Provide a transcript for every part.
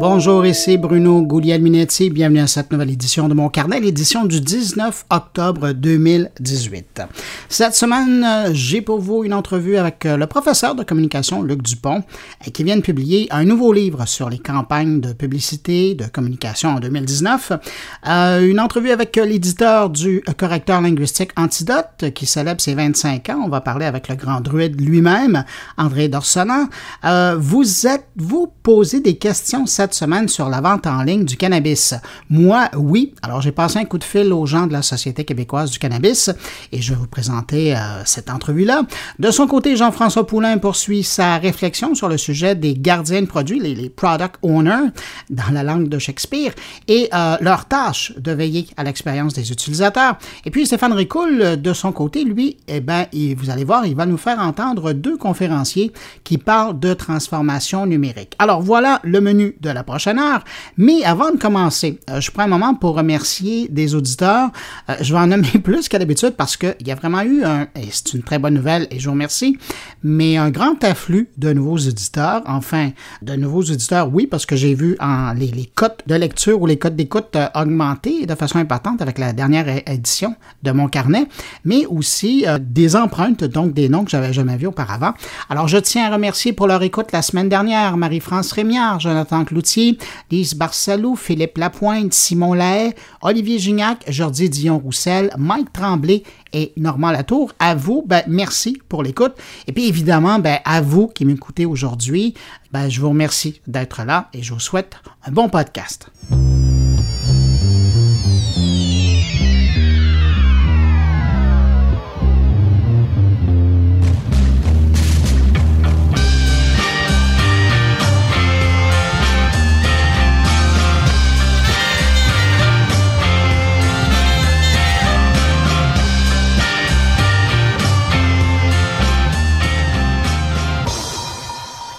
Bonjour, ici Bruno Guglielminetti. Bienvenue à cette nouvelle édition de mon carnet, l'édition du 19 octobre 2018. Cette semaine, j'ai pour vous une entrevue avec le professeur de communication Luc Dupont, qui vient de publier un nouveau livre sur les campagnes de publicité, de communication en 2019. Euh, une entrevue avec l'éditeur du correcteur linguistique Antidote, qui célèbre ses 25 ans. On va parler avec le grand druide lui-même, André Dorsonant. Euh, vous êtes-vous posé des questions cette semaine sur la vente en ligne du cannabis. Moi, oui. Alors, j'ai passé un coup de fil aux gens de la Société québécoise du cannabis et je vais vous présenter euh, cette entrevue-là. De son côté, Jean-François Poulain poursuit sa réflexion sur le sujet des gardiens de produits, les, product owners, dans la langue de Shakespeare, et euh, leur tâche de veiller à l'expérience des utilisateurs. Et puis, Stéphane Ricoul, de son côté, lui, eh bien, vous allez voir, il va nous faire entendre deux conférenciers qui parlent de transformation numérique. Alors, voilà le menu de la prochaine heure. Mais avant de commencer, euh, je prends un moment pour remercier des auditeurs. Euh, je vais en nommer plus qu'à l'habitude parce qu'il y a vraiment eu un, et c'est une très bonne nouvelle et je vous remercie, mais un grand afflux de nouveaux auditeurs. Enfin, de nouveaux auditeurs, oui, parce que j'ai vu en, les, les cotes de lecture ou les cotes d'écoute euh, augmenter de façon importante avec la dernière édition de mon carnet, mais aussi des empreintes, donc des noms que j'avais jamais vus auparavant. Alors, je tiens à remercier pour leur écoute la semaine dernière Marie-France Rémiard, Jonathan Cloutier, Lise Barcelou, Philippe Lapointe, Simon Lahaye, Olivier Gignac, Jordi Dion-Roussel, Mike Tremblay et Normand Latour. À vous, ben, merci pour l'écoute. Et puis évidemment, ben, à vous qui m'écoutez aujourd'hui, ben, je vous remercie d'être là et je vous souhaite un bon podcast.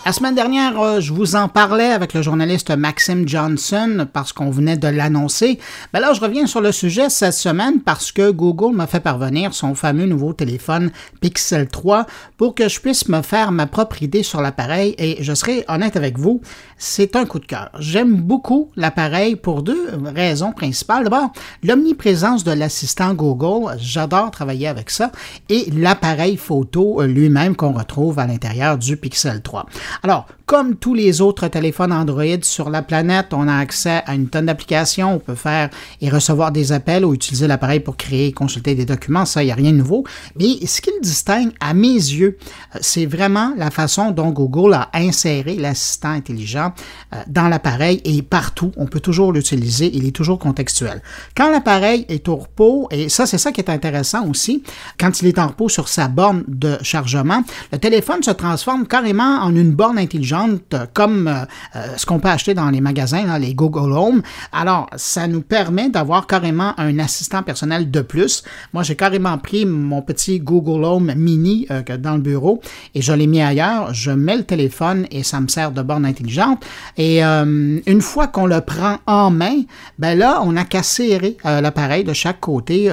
La semaine dernière, euh, je vous en parlais avec le journaliste Maxime Johnson parce qu'on venait de l'annoncer. Ben là, je reviens sur le sujet cette semaine parce que Google m'a fait parvenir son fameux nouveau téléphone Pixel 3 pour que je puisse me faire ma propre idée sur l'appareil et je serai honnête avec vous, c'est un coup de cœur. J'aime beaucoup l'appareil pour deux raisons principales. D'abord, l'omniprésence de l'assistant Google, j'adore travailler avec ça, et l'appareil photo lui-même qu'on retrouve à l'intérieur du Pixel 3. Alors, comme tous les autres téléphones Android sur la planète, on a accès à une tonne d'applications. On peut faire et recevoir des appels ou utiliser l'appareil pour créer et consulter des documents. Ça, il n'y a rien de nouveau. Mais ce qui le distingue, à mes yeux, euh, c'est vraiment la façon dont Google a inséré l'assistant intelligent euh, dans l'appareil et partout. On peut toujours l'utiliser. Il est toujours contextuel. Quand l'appareil est au repos, et ça, c'est ça qui est intéressant aussi, quand il est en repos sur sa borne de chargement, le téléphone se transforme carrément en une borne intelligente comme euh, euh, ce qu'on peut acheter dans les magasins, les Google Home. Alors, ça nous permet d'avoir carrément un assistant personnel de plus. Moi, j'ai carrément pris mon petit Google Home mini euh, dans le bureau et je l'ai mis ailleurs. Je mets le téléphone et ça me sert de borne intelligente. Et une fois qu'on le prend en main, ben là, on n'a qu'à serrer l'appareil de chaque côté,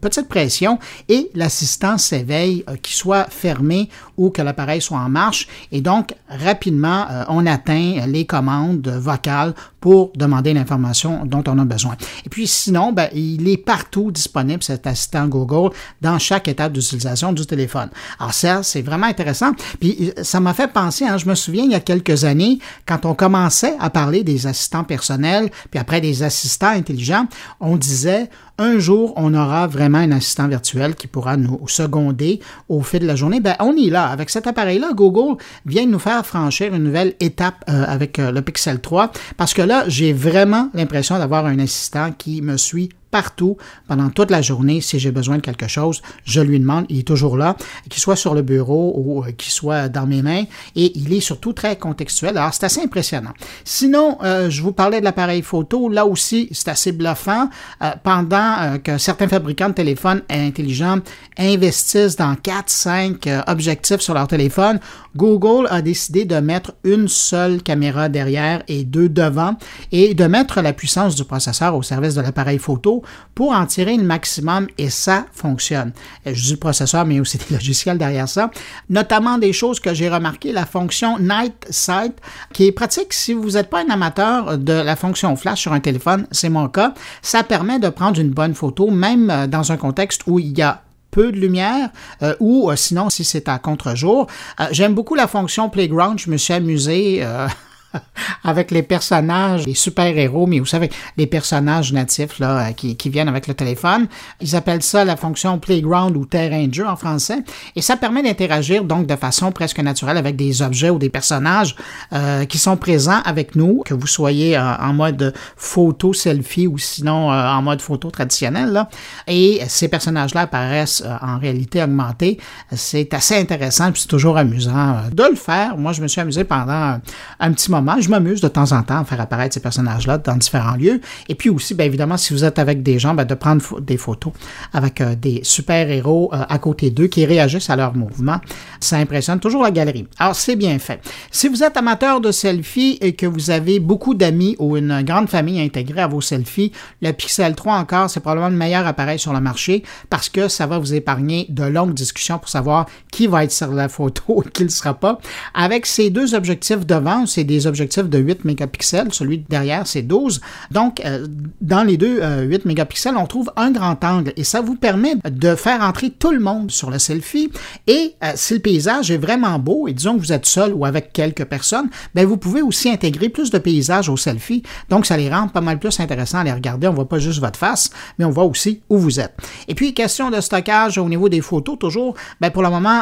petite pression, et l'assistant s'éveille, qu'il soit fermé ou que l'appareil soit en marche. Et donc, rapidement, euh, on atteint les commandes vocales pour demander l'information dont on a besoin. Et puis sinon, ben, il est partout disponible, cet assistant Google, dans chaque étape d'utilisation du téléphone. Alors ça, c'est vraiment intéressant. Puis ça m'a fait penser, hein, je me souviens il y a quelques années, quand on commençait à parler des assistants personnels, puis après des assistants intelligents, on disait un jour, on aura vraiment un assistant virtuel qui pourra nous seconder au fil de la journée. Ben, on est là. Avec cet appareil-là, Google vient nous faire franchir une nouvelle étape euh, avec euh, le Pixel 3 parce que là, j'ai vraiment l'impression d'avoir un assistant qui me suit partout pendant toute la journée. Si j'ai besoin de quelque chose, je lui demande. Il est toujours là, qu'il soit sur le bureau ou euh, qu'il soit dans mes mains. Et il est surtout très contextuel. Alors, c'est assez impressionnant. Sinon, euh, je vous parlais de l'appareil photo. Là aussi, c'est assez bluffant. Euh, pendant que certains fabricants de téléphones intelligents investissent dans 4, 5 objectifs sur leur téléphone, Google a décidé de mettre une seule caméra derrière et deux devant et de mettre la puissance du processeur au service de l'appareil photo pour en tirer le maximum et ça fonctionne. Je dis processeur, mais aussi des logiciels derrière ça. Notamment des choses que j'ai remarqué, la fonction Night Sight, qui est pratique si vous n'êtes pas un amateur de la fonction flash sur un téléphone, c'est mon cas. Ça permet de prendre une bonne photo, même euh, dans un contexte où il y a peu de lumière euh, ou euh, sinon si c'est à contre-jour. J'aime beaucoup la fonction Playground, je me suis amusé avec les personnages, les super-héros, mais vous savez, les personnages natifs là, euh, qui, qui, viennent avec le téléphone. Ils appellent ça la fonction Playground ou terrain de jeu en français. Et ça permet d'interagir donc de façon presque naturelle avec des objets ou des personnages euh, qui sont présents avec nous, que vous soyez euh, en mode photo selfie ou sinon euh, en mode photo traditionnel. Là. Et ces personnages-là apparaissent en réalité augmentée. C'est assez intéressant, puis c'est toujours amusant de le faire. Moi, je me suis amusé pendant un petit moment je m'amuse de temps en temps à faire apparaître ces personnages-là dans différents lieux. Et puis aussi, bien évidemment, si vous êtes avec des gens, de prendre des photos avec euh, des super-héros euh, à côté d'eux qui réagissent à leurs mouvements. Ça impressionne toujours la galerie. Alors, c'est bien fait. Si vous êtes amateur de selfies et que vous avez beaucoup d'amis ou une grande famille intégrée à vos selfies, le Pixel 3 encore, c'est probablement le meilleur appareil sur le marché parce que ça va vous épargner de longues discussions pour savoir qui va être sur la photo et qui ne le sera pas. Avec ces deux objectifs devant, c'est des objectifs de 8 mégapixels, celui derrière c'est 12. Donc, euh, dans les deux 8 euh, mégapixels, on trouve un grand angle et ça vous permet de faire entrer tout le monde sur le selfie. Et euh, si le paysage est vraiment beau et disons que vous êtes seul ou avec quelques personnes, ben vous pouvez aussi intégrer plus de paysages au selfie. Donc, ça les rend pas mal plus intéressants à les regarder. On voit pas juste votre face, mais on voit aussi où vous êtes. Et puis, question de stockage au niveau des photos, toujours, ben pour le moment,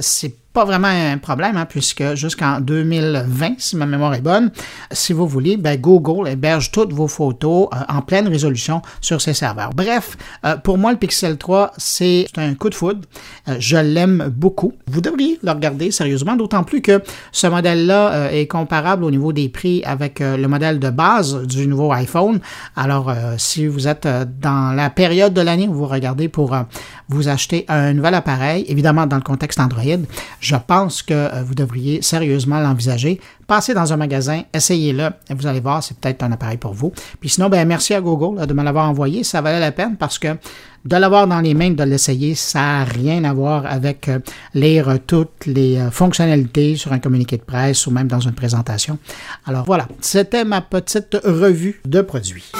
c'est pas vraiment un problème, hein, puisque jusqu'en 2020, si ma mémoire est bonne, si vous voulez, ben Google héberge toutes vos photos euh, en pleine résolution sur ses serveurs. Bref, euh, pour moi, le Pixel 3, c'est un coup de foudre. Euh, je l'aime beaucoup. Vous devriez le regarder sérieusement, d'autant plus que ce modèle-là est comparable au niveau des prix avec le modèle de base du nouveau iPhone. Alors, si vous êtes dans la période de l'année où vous regardez pour vous acheter un nouvel appareil, évidemment dans le contexte Android, je pense que euh, vous devriez sérieusement l'envisager. Passez dans un magasin, essayez-le, vous allez voir, c'est peut-être un appareil pour vous. Puis sinon, ben, merci à Google de me l'avoir envoyé. Ça valait la peine parce que de l'avoir dans les mains, de l'essayer, ça n'a rien à voir avec euh, lire toutes les euh, fonctionnalités sur un communiqué de presse ou même dans une présentation. Alors voilà, c'était ma petite revue de produits.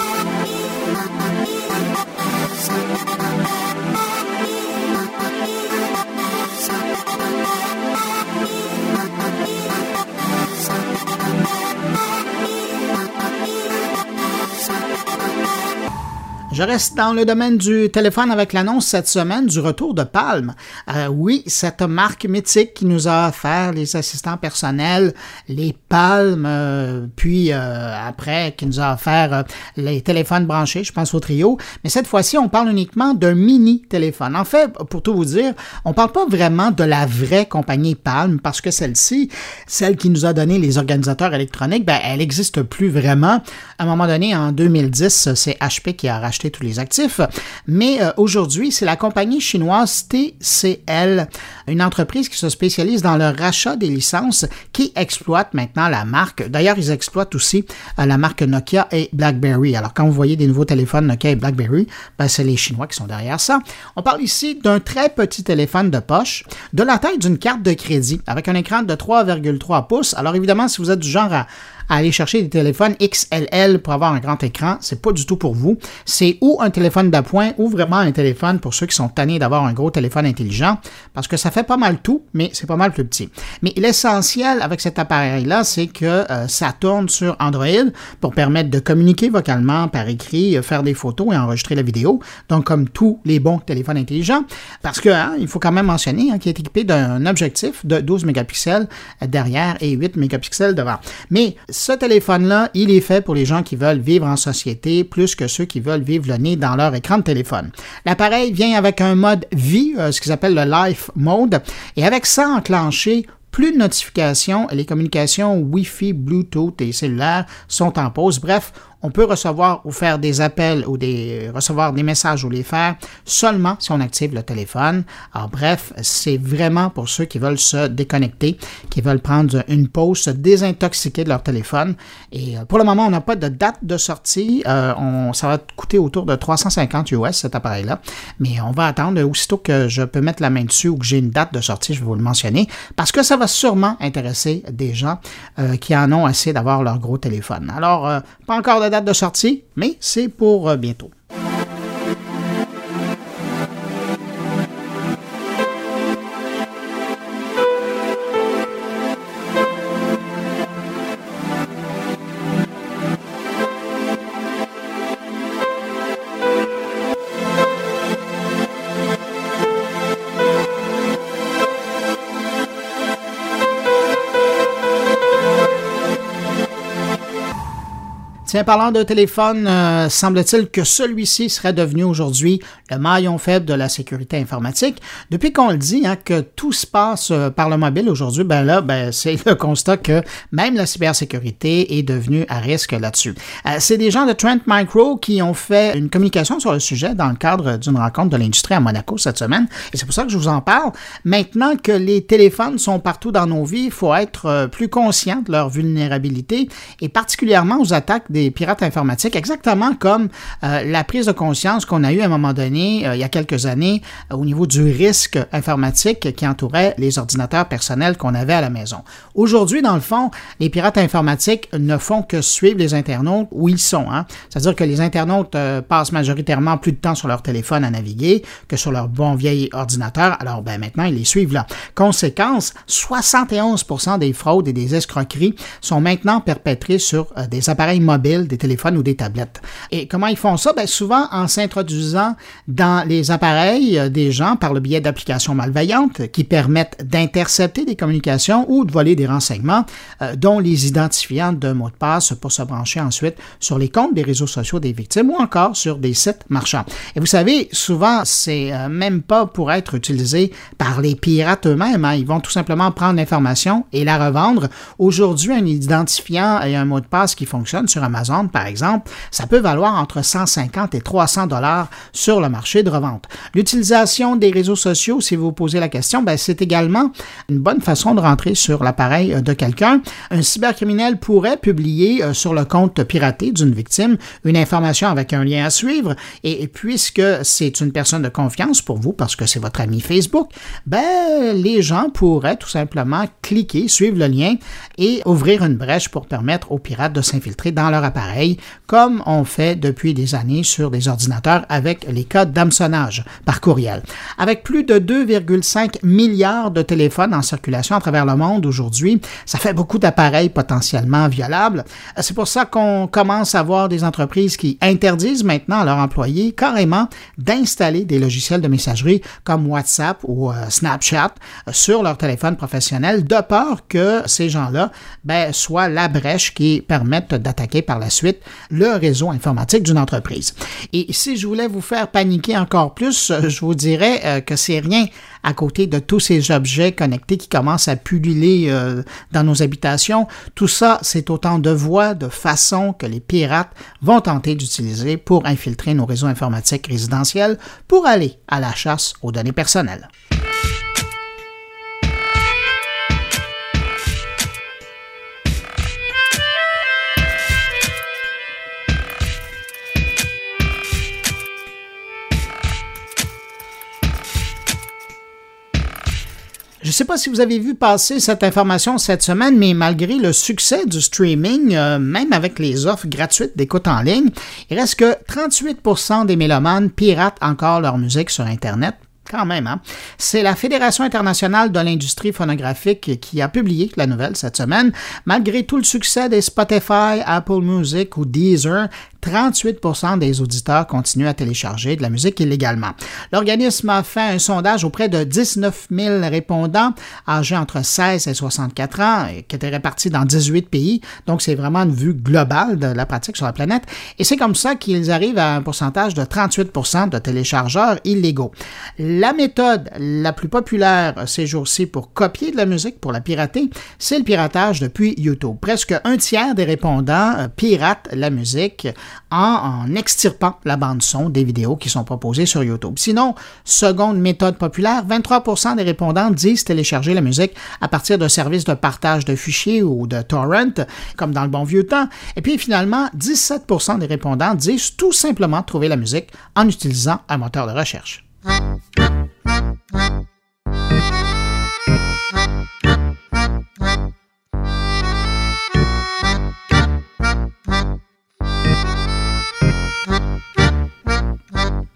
Je reste dans le domaine du téléphone avec l'annonce cette semaine du retour de Palm. Euh, oui, cette marque mythique qui nous a offert les assistants personnels, les Palm, euh, puis euh, après qui nous a offert les téléphones branchés, je pense au trio. Mais cette fois-ci, on parle uniquement d'un mini téléphone. En fait, pour tout vous dire, on parle pas vraiment de la vraie compagnie Palm parce que celle-ci, celle qui nous a donné les organisateurs électroniques, ben, elle n'existe plus vraiment. À un moment donné, en 2010, c'est HP qui a racheté tous les actifs. Mais euh, aujourd'hui, c'est la compagnie chinoise TCL, une entreprise qui se spécialise dans le rachat des licences, qui exploite maintenant la marque. D'ailleurs, ils exploitent aussi euh, la marque Nokia et BlackBerry. Alors, quand vous voyez des nouveaux téléphones Nokia et BlackBerry, ben, c'est les Chinois qui sont derrière ça. On parle ici d'un très petit téléphone de poche, de la taille d'une carte de crédit, avec un écran de 3,3 pouces. Alors, évidemment, si vous êtes du genre à aller chercher des téléphones XLL pour avoir un grand écran, c'est pas du tout pour vous. C'est ou un téléphone d'appoint ou vraiment un téléphone pour ceux qui sont tannés d'avoir un gros téléphone intelligent parce que ça fait pas mal tout, mais c'est pas mal plus petit. Mais l'essentiel avec cet appareil-là, c'est que euh, ça tourne sur Android pour permettre de communiquer vocalement par écrit, euh, faire des photos et enregistrer la vidéo. Donc, comme tous les bons téléphones intelligents, parce que hein, il faut quand même mentionner hein, qu'il est équipé d'un objectif de 12 mégapixels derrière et 8 mégapixels devant. Mais ce téléphone-là, il est fait pour les gens qui veulent vivre en société plus que ceux qui veulent vivre le nez dans leur écran de téléphone. L'appareil vient avec un mode vie, euh, ce qu'ils appellent le Life Mode, et avec ça enclenché, plus de notifications, les communications Wi-Fi, Bluetooth et cellulaires sont en pause. Bref, on peut recevoir ou faire des appels ou des recevoir des messages ou les faire seulement si on active le téléphone. Alors bref, c'est vraiment pour ceux qui veulent se déconnecter, qui veulent prendre une pause, se désintoxiquer de leur téléphone. Et euh, pour le moment, on n'a pas de date de sortie. Euh, on, ça va coûter autour de 350 US cet appareil-là, mais on va attendre aussitôt que je peux mettre la main dessus ou que j'ai une date de sortie, je vais vous le mentionner, parce que ça va sûrement intéresser des gens euh, qui en ont assez d'avoir leur gros téléphone. Alors, pas encore de date de sortie, mais c'est pour bientôt. Tiens, parlant de téléphone, euh, semble-t-il que celui-ci serait devenu aujourd'hui le maillon faible de la sécurité informatique. Depuis qu'on le dit, hein, que tout se passe euh, par le mobile aujourd'hui, ben là, ben, c'est le constat que même la cybersécurité est devenue à risque là-dessus. Euh, c'est des gens de Trent Micro qui ont fait une communication sur le sujet dans le cadre d'une rencontre de l'industrie à Monaco cette semaine, et c'est pour ça que je vous en parle. Maintenant que les téléphones sont partout dans nos vies, il faut être plus conscient de leur vulnérabilité, et particulièrement aux attaques des pirates informatiques, exactement comme euh, la prise de conscience qu'on a eue à un moment donné, euh, il y a quelques années, euh, au niveau du risque informatique qui entourait les ordinateurs personnels qu'on avait à la maison. Aujourd'hui, dans le fond, les pirates informatiques ne font que suivre les internautes où ils sont. Hein. C'est-à-dire que les internautes passent majoritairement plus de temps sur leur téléphone à naviguer que sur leur bon vieil ordinateur. Alors, ben, maintenant, ils les suivent là. Conséquence, 71% des fraudes et des escroqueries sont maintenant perpétrées sur des appareils mobiles des téléphones ou des tablettes. Et comment ils font ça? Bien, souvent en s'introduisant dans les appareils euh, des gens par le biais d'applications malveillantes qui permettent d'intercepter des communications ou de voler des renseignements, euh, dont les identifiants de mots de passe pour se brancher ensuite sur les comptes des réseaux sociaux des victimes ou encore sur des sites marchands. Et vous savez, souvent, c'est euh, même pas pour être utilisé par les pirates eux-mêmes. Hein. Ils vont tout simplement prendre l'information et la revendre. Aujourd'hui, un identifiant et un mot de passe qui fonctionne sur Amazon par exemple, ça peut valoir entre 150 et 300 dollars sur le marché de revente. L'utilisation des réseaux sociaux, si vous posez la question, ben, c'est également une bonne façon de rentrer sur l'appareil de quelqu'un. Un cybercriminel pourrait publier euh, sur le compte piraté d'une victime une information avec un lien à suivre et puisque c'est une personne de confiance pour vous parce que c'est votre ami Facebook, ben, les gens pourraient tout simplement cliquer, suivre le lien et ouvrir une brèche pour permettre aux pirates de s'infiltrer dans leur appareil, comme on fait depuis des années sur des ordinateurs avec les codes d'hameçonnage par courriel. Avec plus de 2,5 milliards de téléphones en circulation à travers le monde aujourd'hui, ça fait beaucoup d'appareils potentiellement violables. C'est pour ça qu'on commence à voir des entreprises qui interdisent maintenant à leurs employés carrément d'installer des logiciels de messagerie comme WhatsApp ou euh, Snapchat sur leur téléphone professionnel de peur que ces gens-là ben, soient la brèche qui permette d'attaquer par la suite le réseau informatique d'une entreprise. Et si je voulais vous faire paniquer encore plus, euh, je vous dirais euh, que c'est rien à côté de tous ces objets connectés qui commencent à pulluler euh, dans nos habitations. Tout ça, c'est autant de voies, de façons que les pirates vont tenter d'utiliser pour infiltrer nos réseaux informatiques résidentiels pour aller à la chasse aux données personnelles. Je ne sais pas si vous avez vu passer cette information cette semaine, mais malgré le succès du streaming, euh, même avec les offres gratuites d'écoute en ligne, il reste que 38% des mélomanes piratent encore leur musique sur Internet quand même, hein? C'est la Fédération internationale de l'industrie phonographique qui a publié la nouvelle cette semaine. Malgré tout le succès des Spotify, Apple Music ou Deezer, 38% des auditeurs continuent à télécharger de la musique illégalement. L'organisme a fait un sondage auprès de 19 000 répondants âgés entre 16 et 64 ans, qui étaient répartis dans 18 pays. Donc, c'est vraiment une vue globale de la pratique sur la planète. Et c'est comme ça qu'ils arrivent à un pourcentage de 38% de téléchargeurs illégaux. La méthode la plus populaire ces jours-ci pour copier de la musique, pour la pirater, c'est le piratage depuis YouTube. Presque un tiers des répondants euh, piratent la musique en, extirpant la bande-son des vidéos qui sont proposées sur YouTube. Sinon, seconde méthode populaire, 23% des répondants disent télécharger la musique à partir de services de partage de fichiers ou de torrent, comme dans le bon vieux temps. Et puis finalement, 17% des répondants disent tout simplement trouver la musique en utilisant un moteur de recherche.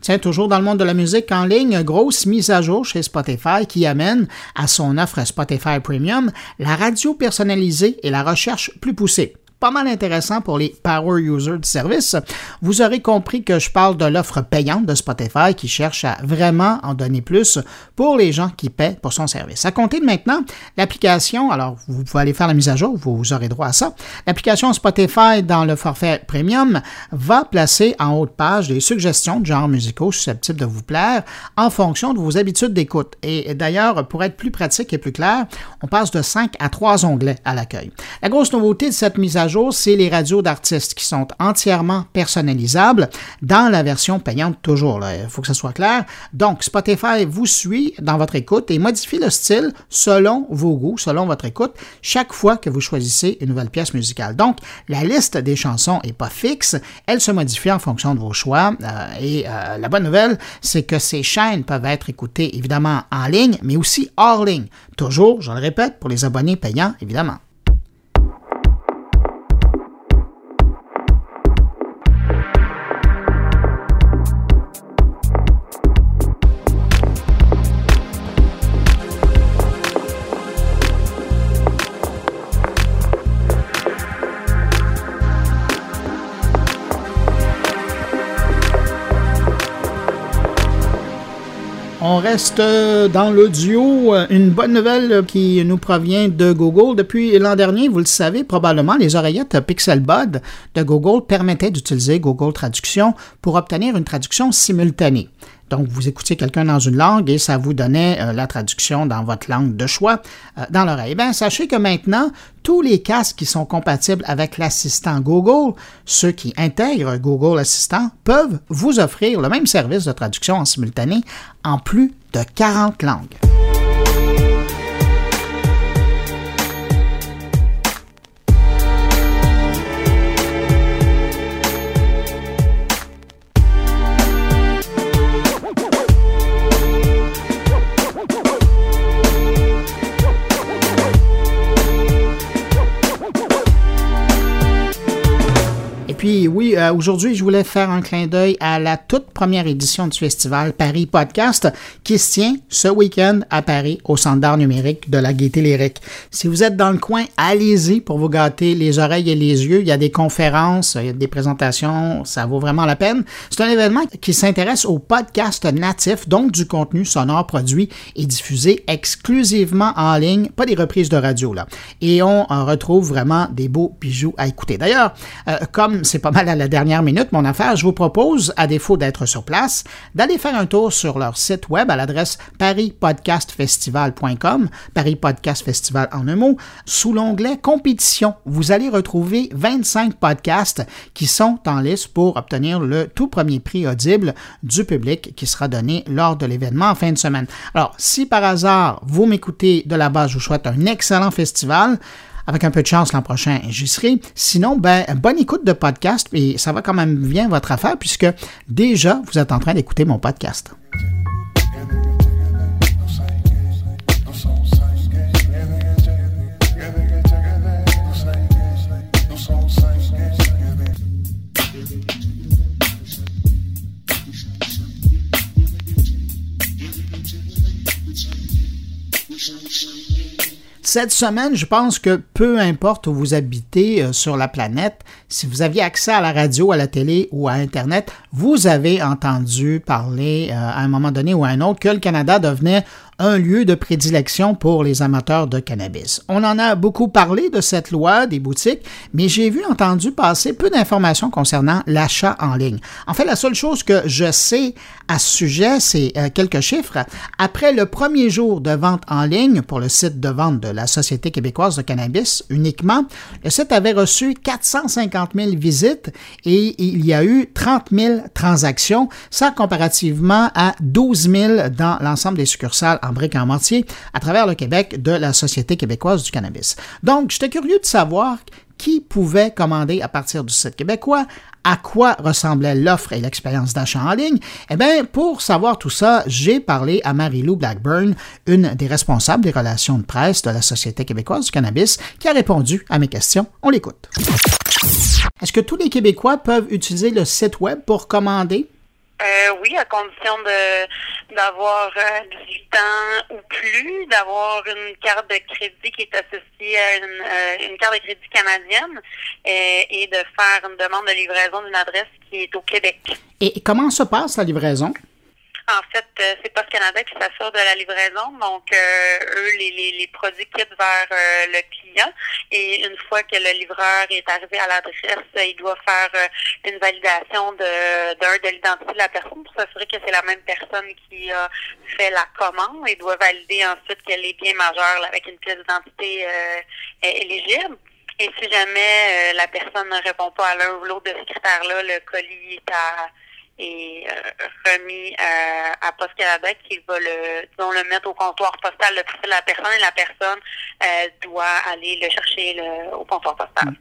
Tiens, toujours dans le monde de la musique en ligne, grosse mise à jour chez Spotify qui amène à son offre Spotify Premium la radio personnalisée et la recherche plus poussée pas mal intéressant pour les power users du service. Vous aurez compris que je parle de l'offre payante de Spotify qui cherche à vraiment en donner plus pour les gens qui paient pour son service. À compter de maintenant, l'application, alors vous pouvez aller faire la mise à jour, vous aurez droit à ça. L'application Spotify dans le forfait premium va placer en haut de page des suggestions de genres musicaux susceptibles de vous plaire en fonction de vos habitudes d'écoute. Et d'ailleurs, pour être plus pratique et plus clair, on passe de 5 à 3 onglets à l'accueil. La grosse nouveauté de cette mise à c'est les radios d'artistes qui sont entièrement personnalisables dans la version payante toujours. Il faut que ce soit clair. Donc, Spotify vous suit dans votre écoute et modifie le style selon vos goûts, selon votre écoute, chaque fois que vous choisissez une nouvelle pièce musicale. Donc, la liste des chansons n'est pas fixe, elle se modifie en fonction de vos choix. Euh, et euh, la bonne nouvelle, c'est que ces chaînes peuvent être écoutées évidemment en ligne, mais aussi hors ligne. Toujours, je le répète, pour les abonnés payants, évidemment. On reste euh, dans l'audio. Euh, une bonne nouvelle qui nous provient de Google. Depuis l'an dernier, vous le savez probablement, les oreillettes Pixel Bud de Google permettaient d'utiliser Google Traduction pour obtenir une traduction simultanée. Donc, vous écoutiez quelqu'un dans une langue et ça vous donnait euh, la traduction dans votre langue de choix euh, dans l'oreille. Eh sachez que maintenant, tous les casques qui sont compatibles avec l'assistant Google, ceux qui intègrent Google Assistant, peuvent vous offrir le même service de traduction en simultané en plus de 40 langues. Puis oui, euh, aujourd'hui, je voulais faire un clin d'œil à la toute première édition du festival Paris Podcast qui se tient ce week-end à Paris au Centre d'art numérique de la Gaîté Lyrique. Si vous êtes dans le coin, allez-y pour vous gâter les oreilles et les yeux. Il y a des conférences, il y a des présentations, ça vaut vraiment la peine. C'est un événement qui s'intéresse au podcast natif, donc du contenu sonore produit et diffusé exclusivement en ligne, pas des reprises de radio là. Et on retrouve vraiment des beaux bijoux à écouter. D'ailleurs, euh, comme c'est pas mal à la dernière minute, mon affaire, je vous propose, à défaut d'être sur place, d'aller faire un tour sur leur site web à l'adresse parispodcastfestival.com, Paris Podcast Festival en un mot, sous l'onglet compétition. Vous allez retrouver 25 podcasts qui sont en liste pour obtenir le tout premier prix audible du public qui sera donné lors de l'événement en fin de semaine. Alors, si par hasard vous m'écoutez de la base, je vous souhaite un excellent festival. Avec un peu de chance, l'an prochain, j'y serai. Sinon, ben, bonne écoute de podcast et ça va quand même bien votre affaire puisque déjà, vous êtes en train d'écouter mon podcast. Cette semaine, je pense que peu importe où vous habitez euh, sur la planète, si vous aviez accès à la radio, à la télé ou à Internet, vous avez entendu parler euh, à un moment donné ou à un autre que le Canada devenait un lieu de prédilection pour les amateurs de cannabis. On en a beaucoup parlé de cette loi des boutiques, mais j'ai vu entendu passer peu d'informations concernant l'achat en ligne. En fait, la seule chose que je sais à ce sujet, c'est euh, quelques chiffres. Après le premier jour de vente en ligne pour le site de vente de la Société québécoise de cannabis uniquement, le site avait reçu 450 000 visites et il y a eu 30 000 transactions, ça comparativement à 12 000 dans l'ensemble des succursales en briques en mortier à travers le Québec de la Société québécoise du cannabis. Donc, j'étais curieux de savoir qui pouvait commander à partir du site québécois, à quoi ressemblait l'offre et l'expérience d'achat en ligne, eh bien, pour savoir tout ça, j'ai parlé à Marie-Lou Blackburn, une des responsables des relations de presse de la Société québécoise du cannabis, qui a répondu à mes questions. On l'écoute. Est-ce que tous les Québécois peuvent utiliser le site Web pour commander? Euh, oui, à condition de d'avoir 18 euh, ans ou plus, d'avoir une carte de crédit qui est associée à une, euh, une carte de crédit canadienne et, et, de faire une demande de livraison d'une adresse qui est au Québec. Et comment se passe la livraison? En fait, euh, c'est Post Canada qui s'assure de la livraison. Donc, euh, eux, les, les, les, produits quittent vers euh, le client. Et une fois que le livreur est arrivé à l'adresse, il doit faire une validation de d'un de l'identité de la personne pour s'assurer que c'est la même personne qui a fait la commande. Il doit valider ensuite qu'elle est bien majeure avec une pièce d'identité éligible. Et si jamais la personne ne répond pas à l'un ou l'autre de ces critères-là, le colis est à et euh, remis euh, à Post Canada qui va le, le mettre au comptoir postal le de la personne et la personne euh, doit aller le chercher le, au comptoir postal.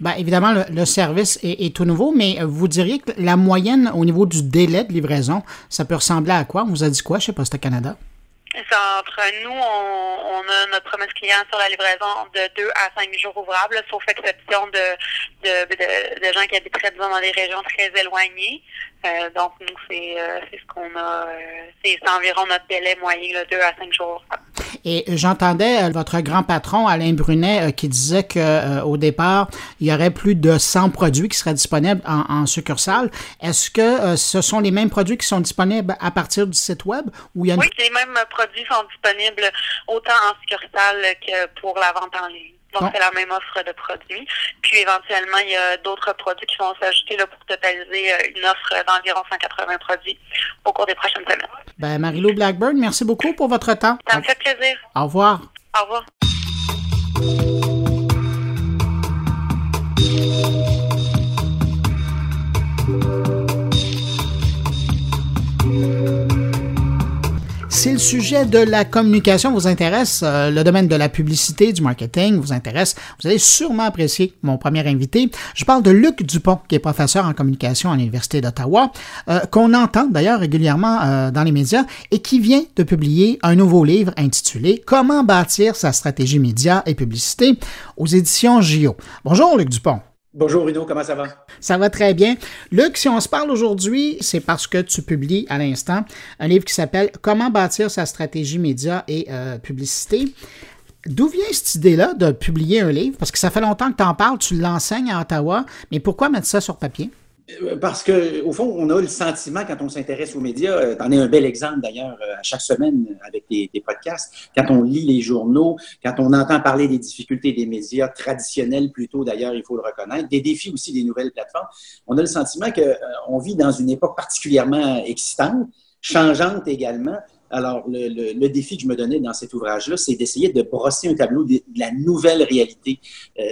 Bien, évidemment, le, service est, est, tout nouveau, mais vous diriez que la moyenne au niveau du délai de livraison, ça peut ressembler à quoi? On vous a dit quoi chez Poste Canada? Entre nous, on, on, a notre promesse client sur la livraison de 2 à 5 jours ouvrables, sauf exception de, de, de, de gens qui habiteraient disons, dans des régions très éloignées. Euh, donc, nous, c'est euh, ce qu'on a. Euh, c'est environ notre délai moyen, là, 2 à 5 jours. Et j'entendais votre grand patron, Alain Brunet, qui disait que au départ, il y aurait plus de 100 produits qui seraient disponibles en, en succursale. Est-ce que ce sont les mêmes produits qui sont disponibles à partir du site Web? Ou il y a Oui, les mêmes produits sont disponibles autant en succursale que pour la vente en ligne. Donc, c'est la même offre de produits. Puis, éventuellement, il y a d'autres produits qui vont s'ajouter là, pour totaliser euh, une offre d'environ 180 produits au cours des prochaines semaines. Ben, Marie-Lou Blackburn, merci beaucoup pour votre temps. Ça me fait plaisir. Au revoir. Au revoir. Si le sujet de la communication vous intéresse, euh, le domaine de la publicité, du marketing vous intéresse, vous allez sûrement apprécier mon premier invité. Je parle de Luc Dupont, qui est professeur en communication à l'Université d'Ottawa, euh, qu'on entend d'ailleurs régulièrement euh, dans les médias et qui vient de publier un nouveau livre intitulé Comment bâtir sa stratégie média et publicité aux éditions JO. Bonjour Luc Dupont. Bonjour Bruno, comment ça va? Ça va très bien. Luc, si on se parle aujourd'hui, c'est parce que tu publies à l'instant un livre qui s'appelle Comment bâtir sa stratégie média et euh, publicité. D'où vient cette idée-là de publier un livre? Parce que ça fait longtemps que tu en parles, tu l'enseignes à Ottawa, mais pourquoi mettre ça sur papier? Euh, parce que au fond, on a le sentiment quand on s'intéresse aux médias, euh, tu en es un bel exemple d'ailleurs euh, à chaque semaine avec tes, podcasts, quand on lit les journaux, quand on entend parler des difficultés des médias traditionnels plutôt d'ailleurs, il faut le reconnaître, des défis aussi des nouvelles plateformes, on a le sentiment qu'on on vit dans une époque particulièrement excitante, changeante également. Alors, le, défi que je me donnais dans cet ouvrage-là, c'est d'essayer de brosser un tableau de, la nouvelle réalité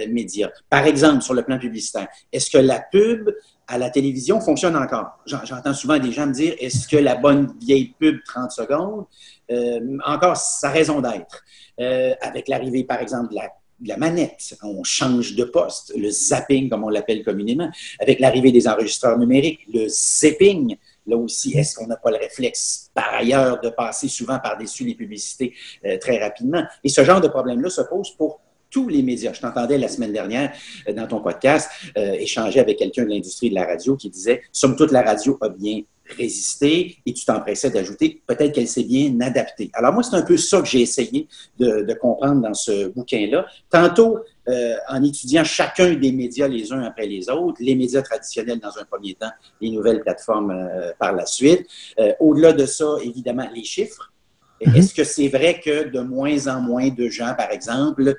média. Par exemple, sur le plan publicitaire, est-ce que la pub à la télévision fonctionne encore. J'entends souvent des gens me dire est-ce que la bonne vieille pub 30 secondes, euh, encore sa raison d'être. Euh, avec l'arrivée, par exemple, de la, manette, on change de poste, le zapping, comme on l'appelle communément, avec l'arrivée des enregistreurs numériques, le zipping. Là aussi, est-ce qu'on n'a pas le réflexe, par ailleurs, de passer souvent par-dessus les publicités euh, très rapidement? Et ce genre de problème-là se pose pour tous les médias. Je t'entendais la semaine dernière dans ton podcast euh, échanger avec quelqu'un de l'industrie de la radio qui disait, somme toute, la radio a bien résister et tu t'empressais d'ajouter, peut-être qu'elle s'est bien adaptée. Alors moi, c'est un peu ça que j'ai essayé de, comprendre dans ce bouquin-là. Tantôt, euh, en étudiant chacun des médias les uns après les autres, les médias traditionnels dans un premier temps, les nouvelles plateformes euh, par la suite. Euh, au-delà de ça, évidemment, les chiffres. Mm-hmm. Est-ce que c'est vrai que de moins en moins de gens, par exemple,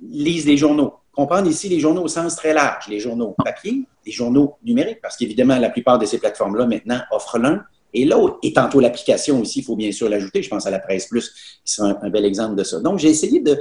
lisent les journaux? Comprendre ici les journaux au sens très large, les journaux papier, les journaux numériques, parce qu'évidemment, la plupart de ces plateformes-là maintenant offrent l'un et l'autre. Et tantôt l'application aussi, il faut bien sûr l'ajouter. Je pense à la Presse Plus, qui sera un, bel exemple de ça. Donc, j'ai essayé de,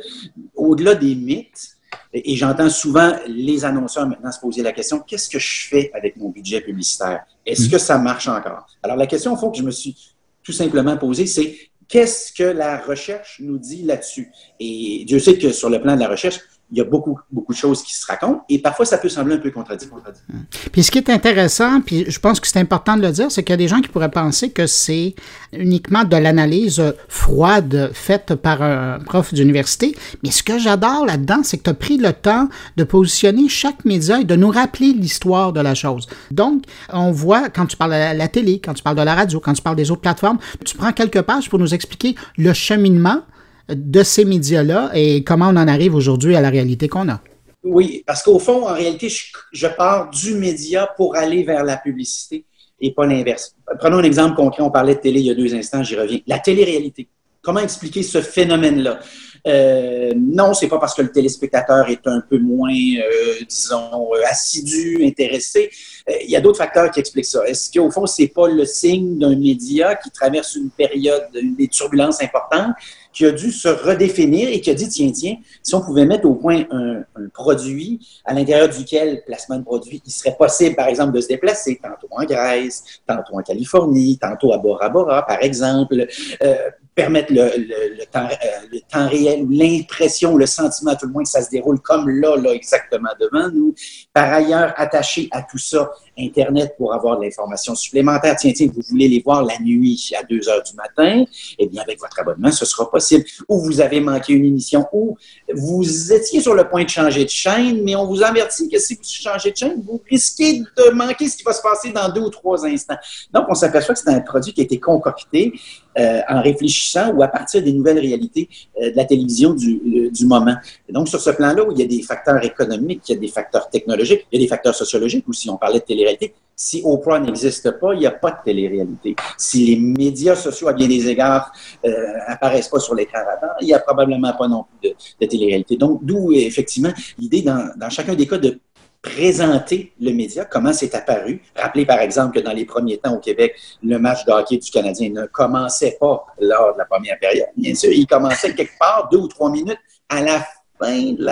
au-delà des mythes, et, j'entends souvent les annonceurs maintenant se poser la question qu'est-ce que je fais avec mon budget publicitaire? Est-ce que ça marche encore? Alors, la question, au fond, que je me suis tout simplement posée, c'est qu'est-ce que la recherche nous dit là-dessus? Et Dieu sait que sur le plan de la recherche, il y a beaucoup, beaucoup de choses qui se racontent et parfois ça peut sembler un peu contradictoire. Hum. Puis ce qui est intéressant, puis je pense que c'est important de le dire, c'est qu'il y a des gens qui pourraient penser que c'est uniquement de l'analyse froide faite par un prof d'université. Mais ce que j'adore là-dedans, c'est que tu as pris le temps de positionner chaque média et de nous rappeler l'histoire de la chose. Donc, on voit quand tu parles de la télé, quand tu parles de la radio, quand tu parles des autres plateformes, tu prends quelques pages pour nous expliquer le cheminement de ces médias-là et comment on en arrive aujourd'hui à la réalité qu'on a. Oui, parce qu'au fond, en réalité, je, pars du média pour aller vers la publicité et pas l'inverse. Prenons un exemple concret. On parlait de télé il y a deux instants, j'y reviens. La télé-réalité. Comment expliquer ce phénomène-là? Euh, non, c'est pas parce que le téléspectateur est un peu moins, euh, disons, euh, assidu, intéressé. Euh, il y a d'autres facteurs qui expliquent ça. Est-ce qu'au fond, c'est pas le signe d'un média qui traverse une période, des turbulences importantes, qui a dû se redéfinir et qui a dit, tiens, tiens, si on pouvait mettre au point un, produit à l'intérieur duquel, placement de produit, il serait possible, par exemple, de se déplacer tantôt en Grèce, tantôt en Californie, tantôt à Bora Bora, par exemple, euh, permettre le, le, temps, euh, le temps réel ou l'impression, le sentiment tout le monde que ça se déroule comme là, là, exactement devant nous. Par ailleurs, attaché à tout ça, Internet pour avoir de l'information supplémentaire. Tiens, tiens, vous voulez les voir la nuit à 2 heures du matin, eh bien, avec votre abonnement, ce sera possible. Ou vous avez manqué une émission, ou vous étiez sur le point de changer de chaîne, mais on vous avertit que si vous changez de chaîne, vous risquez de manquer ce qui va se passer dans deux ou trois instants. Donc, on s'aperçoit que c'est un produit qui a été concocté euh, en réfléchissant ou à partir des nouvelles réalités euh, de la télévision du, du moment. Donc, sur ce plan-là, où il y a des facteurs économiques, il y a des facteurs technologiques, il y a des facteurs sociologiques aussi. On parlait de télé-réalité. Si Oprah n'existe pas, il n'y a pas de télé-réalité. Si les médias sociaux, à bien des égards, euh, apparaissent pas sur l'écran radar, il n'y a probablement pas non plus de, de télé-réalité. Donc, d'où, effectivement, l'idée dans, dans chacun des cas de présenter le média, comment c'est apparu. Rappelez par exemple que dans les premiers temps au Québec, le match de hockey du Canadien ne commençait pas lors de la première période. Bien sûr, il commençait quelque part deux ou trois minutes à la fin de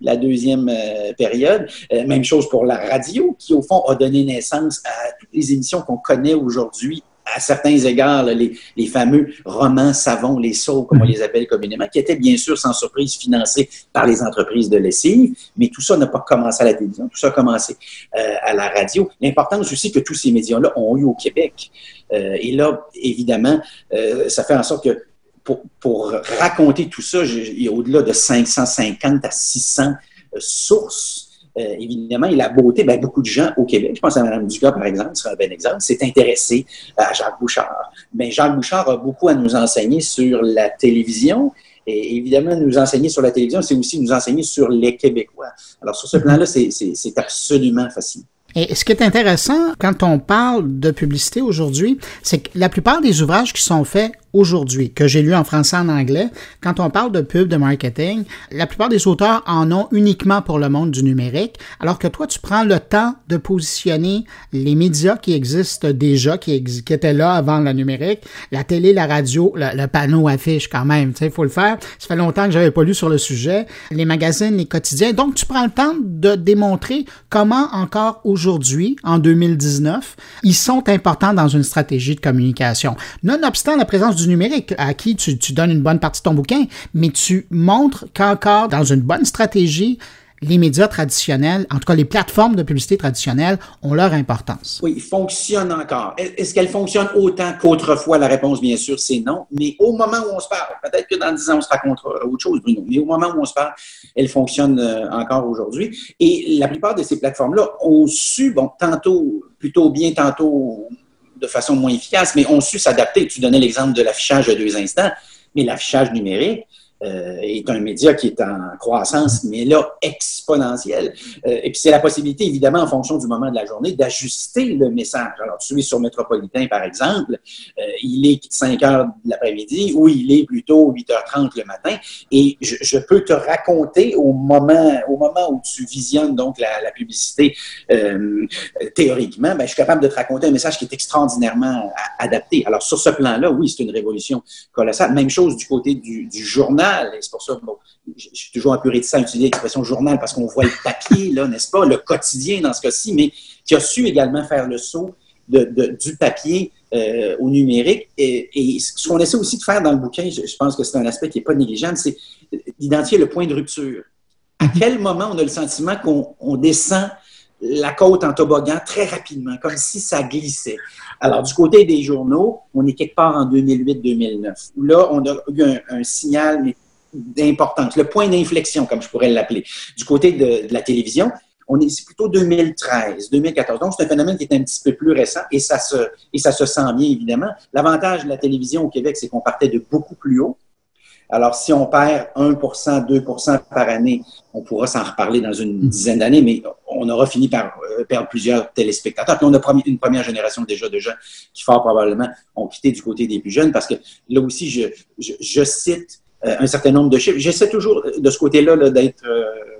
la, deuxième euh, période. Euh, même chose pour la radio, qui au fond a donné naissance à toutes les émissions qu'on connaît aujourd'hui à certains égards, les, les, fameux romans savons, les sauts, comme on mhm. les appelle communément, qui étaient bien sûr sans surprise financés par les entreprises de lessive, mais tout ça n'a pas commencé à la télévision, tout ça a commencé euh, à la radio. L'importance aussi que tous ces médias-là ont eu au Québec. Euh, et là, évidemment, euh, ça fait en sorte que pour, raconter tout ça, il y a au-delà de 550 à 600 sources euh, évidemment, et la beauté, ben, beaucoup de gens au Québec, je pense à Mme Dugas, par exemple, c'est un bon exemple, s'est intéressé à Jacques Bouchard. Mais Jacques Bouchard a beaucoup à nous enseigner sur la télévision. Et évidemment, nous enseigner sur la télévision, c'est aussi nous enseigner sur les Québécois. Alors, sur ce plan-là, c'est absolument fascinant. Et ce qui est intéressant quand on parle de publicité aujourd'hui, c'est que la plupart des ouvrages qui sont faits aujourd'hui, que j'ai lu en français en anglais, quand on parle de pub, de marketing, la plupart des auteurs en ont uniquement pour le monde du numérique, alors que toi, tu prends le temps de positionner les médias qui existent déjà, qui, qui étaient là avant le numérique, la télé, la radio, le, panneau affiche quand même, tu sais, il faut le faire. Ça fait longtemps que j'avais pas lu sur le sujet, les magazines, les quotidiens. Donc, tu prends le temps de démontrer comment encore aujourd'hui, en 2019, ils sont importants dans une stratégie de communication. Nonobstant la présence du numérique à qui tu, tu donnes une bonne partie de ton bouquin, mais tu montres qu'encore dans une bonne stratégie, les médias traditionnels, en tout cas les plateformes de publicité traditionnelles, ont leur importance. Oui, fonctionnent encore. Est-ce qu'elles fonctionnent autant qu'autrefois? La réponse, bien sûr, c'est non. Mais au moment où on se parle, peut-être que dans 10 ans, on se racontera autre chose, Bruno, mais au moment où on se parle, elles fonctionnent euh, encore aujourd'hui. Et la plupart de ces plateformes-là ont su, bon, tantôt plutôt bien, tantôt de façon moins efficace, mais ont su s'adapter. Tu donnais l'exemple de l'affichage de deux instants, mais l'affichage numérique, euh, est un média qui est en croissance, mais là, exponentielle. Euh, et puis, c'est la possibilité, évidemment, en fonction du moment de la journée, d'ajuster le message. Alors, tu es sur Métropolitain, par exemple, euh, il est 5 heures de l'après-midi ou il est plutôt 8h30 le matin. Et je, peux te raconter au moment, au moment où tu visionnes donc la, publicité, théoriquement, ben, je suis capable de te raconter un message qui est extraordinairement adapté. Alors, sur ce plan-là, oui, c'est une révolution colossale. Même chose du côté du journal et c'est pour ça, bon, je suis toujours un peu réticent à utiliser l'expression journal parce qu'on voit le papier, là, n'est-ce pas, le quotidien dans ce cas-ci, mais qui a su également faire le saut de, du papier euh, au numérique. Et, ce qu'on essaie aussi de faire dans le bouquin, je, pense que c'est un aspect qui n'est pas négligeable, c'est d'identifier le point de rupture. À quel moment on a le sentiment qu'on descend la côte en toboggan très rapidement, comme si ça glissait. Alors, du côté des journaux, on est quelque part en 2008-2009. Là, on a eu un, signal d'importance, le point d'inflexion, comme je pourrais l'appeler. Du côté de, la télévision, on est, plutôt 2013, 2014. Donc, c'est un phénomène qui est un petit peu plus récent et ça se, et ça se sent bien, évidemment. L'avantage de la télévision au Québec, c'est qu'on partait de beaucoup plus haut. Alors, si on perd 1% 2% par année, on pourra s'en reparler dans une dizaine d'années, mais on aura fini par euh, perdre plusieurs téléspectateurs. Puis on a une première génération déjà de gens qui, fort probablement, ont quitté du côté des plus jeunes parce que là aussi, je, je, cite euh, un certain nombre de chiffres. J'essaie toujours de ce côté-là -là, d'être... Euh,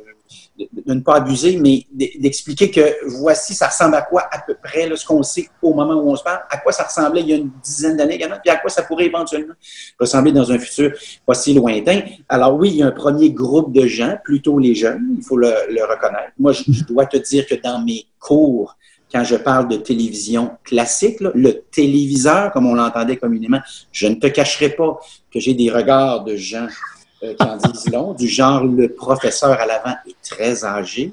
de, ne pas abuser, mais d'expliquer que voici, ça ressemble à quoi à peu près, là, ce qu'on sait au moment où on se parle, à quoi ça ressemblait il y a une dizaine d'années également, puis à quoi ça pourrait éventuellement ressembler dans un futur pas si lointain. Alors oui, il y a un premier groupe de gens, plutôt les jeunes, il faut le, reconnaître. Moi, je, dois te dire que dans mes cours, quand je parle de télévision classique, le téléviseur, comme on l'entendait communément, je ne te cacherai pas que j'ai des regards de gens euh, qui en disent long, du genre le professeur à l'avant est très âgé,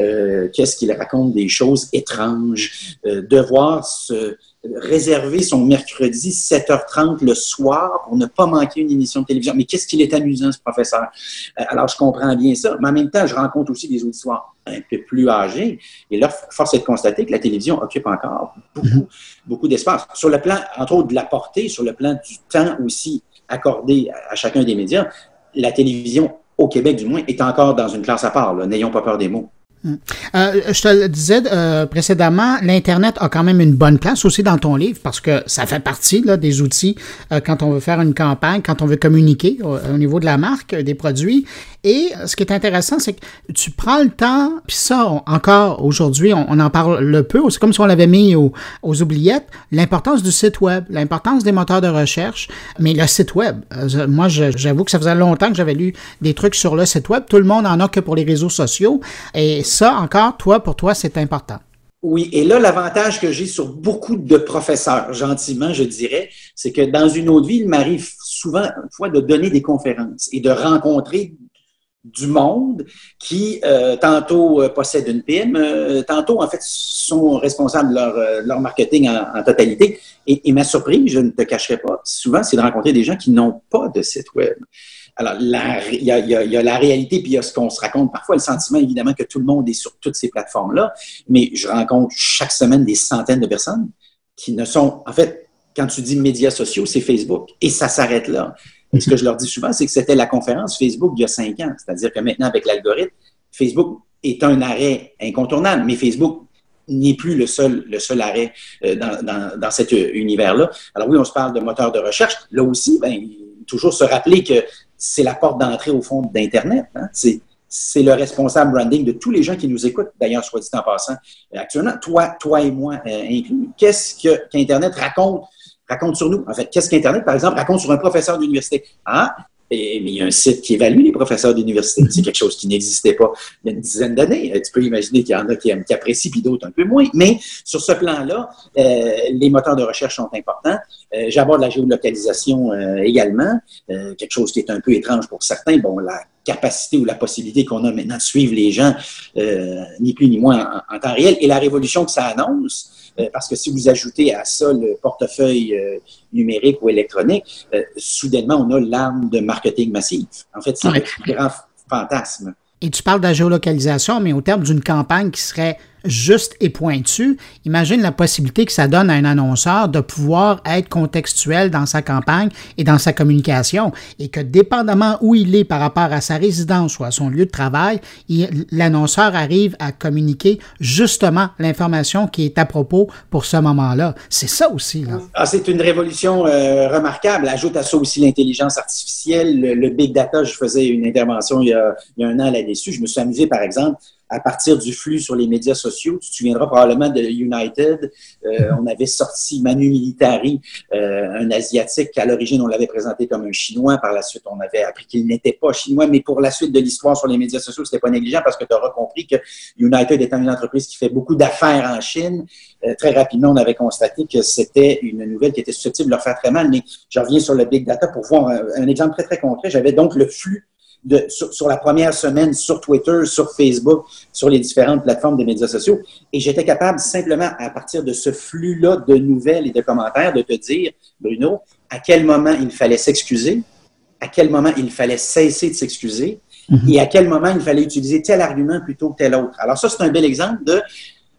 euh, qu'est-ce qu'il raconte des choses étranges, euh, devoir se réserver son mercredi 7h30 le soir pour ne pas manquer une émission de télévision. Mais qu'est-ce qu'il est amusant, ce professeur? Euh, alors, je comprends bien ça, mais en même temps, je rencontre aussi des auditoires un peu plus âgés. Et là, force est de constater que la télévision occupe encore beaucoup, mm-hmm. beaucoup d'espace. Sur le plan, entre autres, de la portée, sur le plan du temps aussi accordé à chacun des médias, la télévision, au Québec du moins, est encore dans une classe à part. N'ayons pas peur des mots. Euh, je te le disais euh, précédemment, l'Internet a quand même une bonne place aussi dans ton livre parce que ça fait partie là, des outils euh, quand on veut faire une campagne, quand on veut communiquer au, niveau de la marque, des produits. Et ce qui est intéressant, c'est que tu prends le temps, puis ça, encore aujourd'hui, on, en parle le peu, c'est comme si on l'avait mis aux, aux oubliettes, l'importance du site web, l'importance des moteurs de recherche, mais le site web. moi, j'avoue que ça faisait longtemps que j'avais lu des trucs sur le site web. Tout le monde en a que pour les réseaux sociaux. Et ça, encore, toi, pour toi, c'est important. Oui, et là, l'avantage que j'ai sur beaucoup de professeurs, gentiment, je dirais, c'est que dans une autre vie, il m'arrive souvent, fois, de donner des conférences et de rencontrer du monde qui, euh, tantôt, euh, possède une PIM, euh, tantôt, en fait, sont responsables de leur, leur marketing en, totalité. Et, et, ma surprise, je ne te cacherai pas, souvent, c'est de rencontrer des gens qui n'ont pas de site web. Alors, il y a, la réalité, puis il y a ce qu'on se raconte parfois, le sentiment évidemment que tout le monde est sur toutes ces plateformes-là, mais je rencontre chaque semaine des centaines de personnes qui ne sont, en fait, quand tu dis médias sociaux, c'est Facebook, et ça s'arrête là. Ce que je leur dis souvent, c'est que c'était la conférence Facebook il y a cinq ans, c'est-à-dire que maintenant, avec l'algorithme, Facebook est un arrêt incontournable, mais Facebook n'est plus le seul, le seul arrêt euh, dans, dans, dans cet univers-là. Alors oui, on se parle de moteur de recherche. Là aussi, ben, toujours se rappeler que c'est la porte d'entrée au fond d'Internet. Hein. C'est le responsable branding de tous les gens qui nous écoutent, d'ailleurs, soit dit en passant, euh, actuellement, toi, toi et moi euh, inclus. Qu'est-ce qu'Internet raconte, raconte sur nous? En fait, qu'est-ce qu'Internet, par exemple, raconte sur un professeur d'université? Ah, mais il y a un site qui évalue les professeurs d'université. C'est quelque chose qui n'existait pas il y a une dizaine d'années. Tu peux imaginer qu'il y en a qui, apprécient, puis d'autres un peu moins. Mais sur ce plan-là, euh, les moteurs de recherche sont importants. Euh, J'aborde la géolocalisation euh, également, euh, quelque chose qui est un peu étrange pour certains. Bon, la capacité ou la possibilité qu'on a maintenant de suivre les gens, euh, ni plus ni moins en, temps réel, et la révolution que ça annonce. Euh, parce que si vous ajoutez à ça le portefeuille euh, numérique ou électronique, euh, soudainement, on a l'arme de marketing massif. En fait, c'est un grand fantasme. Et tu parles de la géolocalisation, mais au terme d'une campagne qui serait juste et pointu, imagine la possibilité que ça donne à un annonceur de pouvoir être contextuel dans sa campagne et dans sa communication et que dépendamment où il est par rapport à sa résidence ou à son lieu de travail, l'annonceur arrive à communiquer justement l'information qui est à propos pour ce moment-là. C'est ça aussi. Ah, c'est une révolution euh, remarquable. Ajoute à ça aussi l'intelligence artificielle, le, big data. Je faisais une intervention il y a, il y a un an là-dessus. Je me suis amusé, par exemple, à partir du flux sur les médias sociaux. Tu te souviendras probablement de United. Euh, on avait sorti Manu Militari, euh, un Asiatique. À l'origine, on l'avait présenté comme un Chinois. Par la suite, on avait appris qu'il n'était pas Chinois. Mais pour la suite de l'histoire sur les médias sociaux, c'était pas négligent parce que tu auras compris que United étant une entreprise qui fait beaucoup d'affaires en Chine, euh, très rapidement, on avait constaté que c'était une nouvelle qui était susceptible de leur faire très mal. Mais je reviens sur le big data pour voir un, un exemple très, très concret. J'avais donc le flux sur, la première semaine sur Twitter, sur Facebook, sur les différentes plateformes des médias sociaux. Et j'étais capable simplement, à partir de ce flux-là de nouvelles et de commentaires, de te dire, Bruno, à quel moment il fallait s'excuser, à quel moment il fallait cesser de s'excuser mhm. et à quel moment il fallait utiliser tel argument plutôt que tel autre. Alors ça, c'est un bel exemple de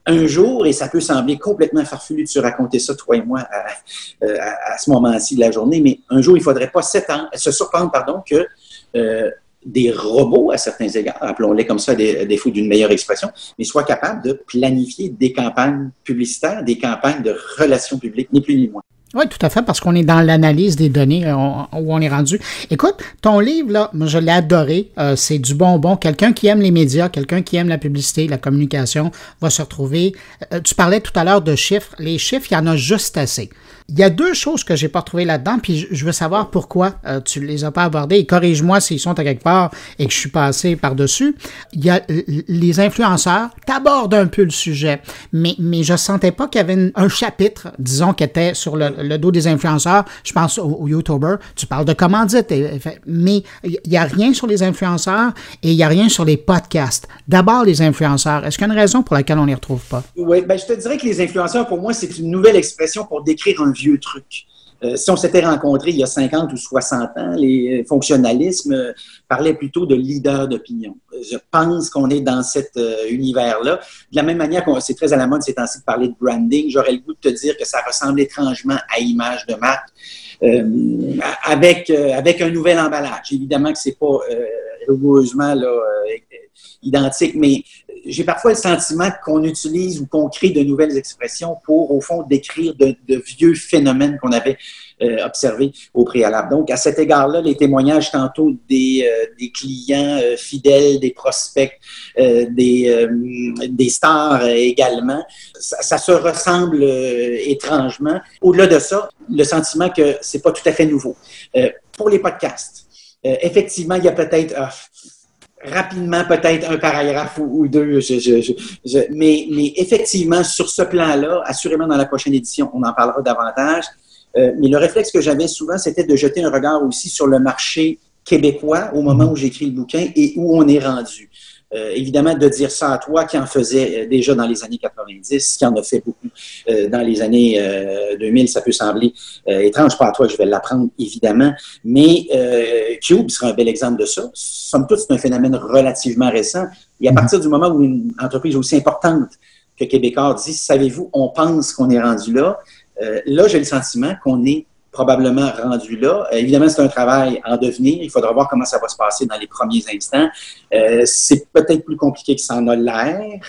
un jour, et ça peut sembler complètement farfelu de se raconter ça, toi et moi, à, euh, ce moment-ci de la journée, mais un jour, il ne faudrait pas se surprendre pardon, que euh, des robots à certains égards, appelons-les comme ça, des, défaut d'une meilleure expression, mais soient capables de planifier des campagnes publicitaires, des campagnes de relations publiques, ni plus ni moins. Oui, tout à fait, parce qu'on est dans l'analyse des données euh, où on est rendu. Écoute, ton livre, là, moi, je l'ai adoré. Euh, c'est du bonbon. Quelqu'un qui aime les médias, quelqu'un qui aime la publicité, la communication, va se retrouver. Euh, tu parlais tout à l'heure de chiffres. Les chiffres, il y en a juste assez. Il y a deux choses que j'ai pas retrouvées là-dedans, puis je veux savoir pourquoi euh, tu les as pas abordées. Corrige-moi s'ils sont à quelque part et que je suis passé par-dessus. Il y a les influenceurs, t'abordes un peu le sujet, mais, mais je sentais pas qu'il y avait un chapitre, disons, qui était sur le, dos des influenceurs. Je pense aux, YouTubers. Tu parles de commandite, mais il y a rien sur les influenceurs et il y a rien sur les podcasts. D'abord, les influenceurs. Est-ce qu'il y a une raison pour laquelle on les retrouve pas? Oui, ben, je te dirais que les influenceurs, pour moi, c'est une nouvelle expression pour décrire un vieux truc. Euh, si on s'était rencontrés il y a 50 ou 60 ans, les fonctionnalismes euh, parlaient plutôt de leader d'opinion. Je pense qu'on est dans cet euh, univers-là. De la même manière c'est très à la mode ces temps-ci de parler de branding, j'aurais le goût de te dire que ça ressemble étrangement à image de marque. avec, avec un nouvel emballage. Évidemment que c'est pas rigoureusement identique, mais j'ai parfois le sentiment qu'on utilise ou qu'on crée de nouvelles expressions pour, au fond, décrire de, vieux phénomènes qu'on avait euh, observés au préalable. Donc, à cet égard-là, les témoignages tantôt des, euh, clients euh, fidèles, des prospects, des, stars également, ça, ça, se ressemble étrangement. Au-delà de ça, le sentiment que c'est pas tout à fait nouveau. pour les podcasts, effectivement, il y a peut-être rapidement peut-être un paragraphe ou, deux. mais, mais, effectivement, sur ce plan-là, assurément dans la prochaine édition, on en parlera davantage. Euh, mais le réflexe que j'avais souvent, c'était de jeter un regard aussi sur le marché québécois au moment où j'écris le bouquin et où on est rendu. Euh, évidemment, de dire ça à toi qui en faisait euh, déjà dans les années 90, qui en a fait beaucoup euh, dans les années 2000, ça peut sembler étrange, pas à toi, je vais l'apprendre évidemment, mais Cube sera un bel exemple de ça. Somme toute, c'est un phénomène relativement récent. Et à mm-hmm. partir du moment où une entreprise aussi importante que Québécois dit, savez-vous, on pense qu'on est rendu là, là, j'ai le sentiment qu'on est probablement rendu là. Euh, évidemment, c'est un travail en devenir. Il faudra voir comment ça va se passer dans les premiers instants. Euh, c'est peut-être plus compliqué que ça en a l'air.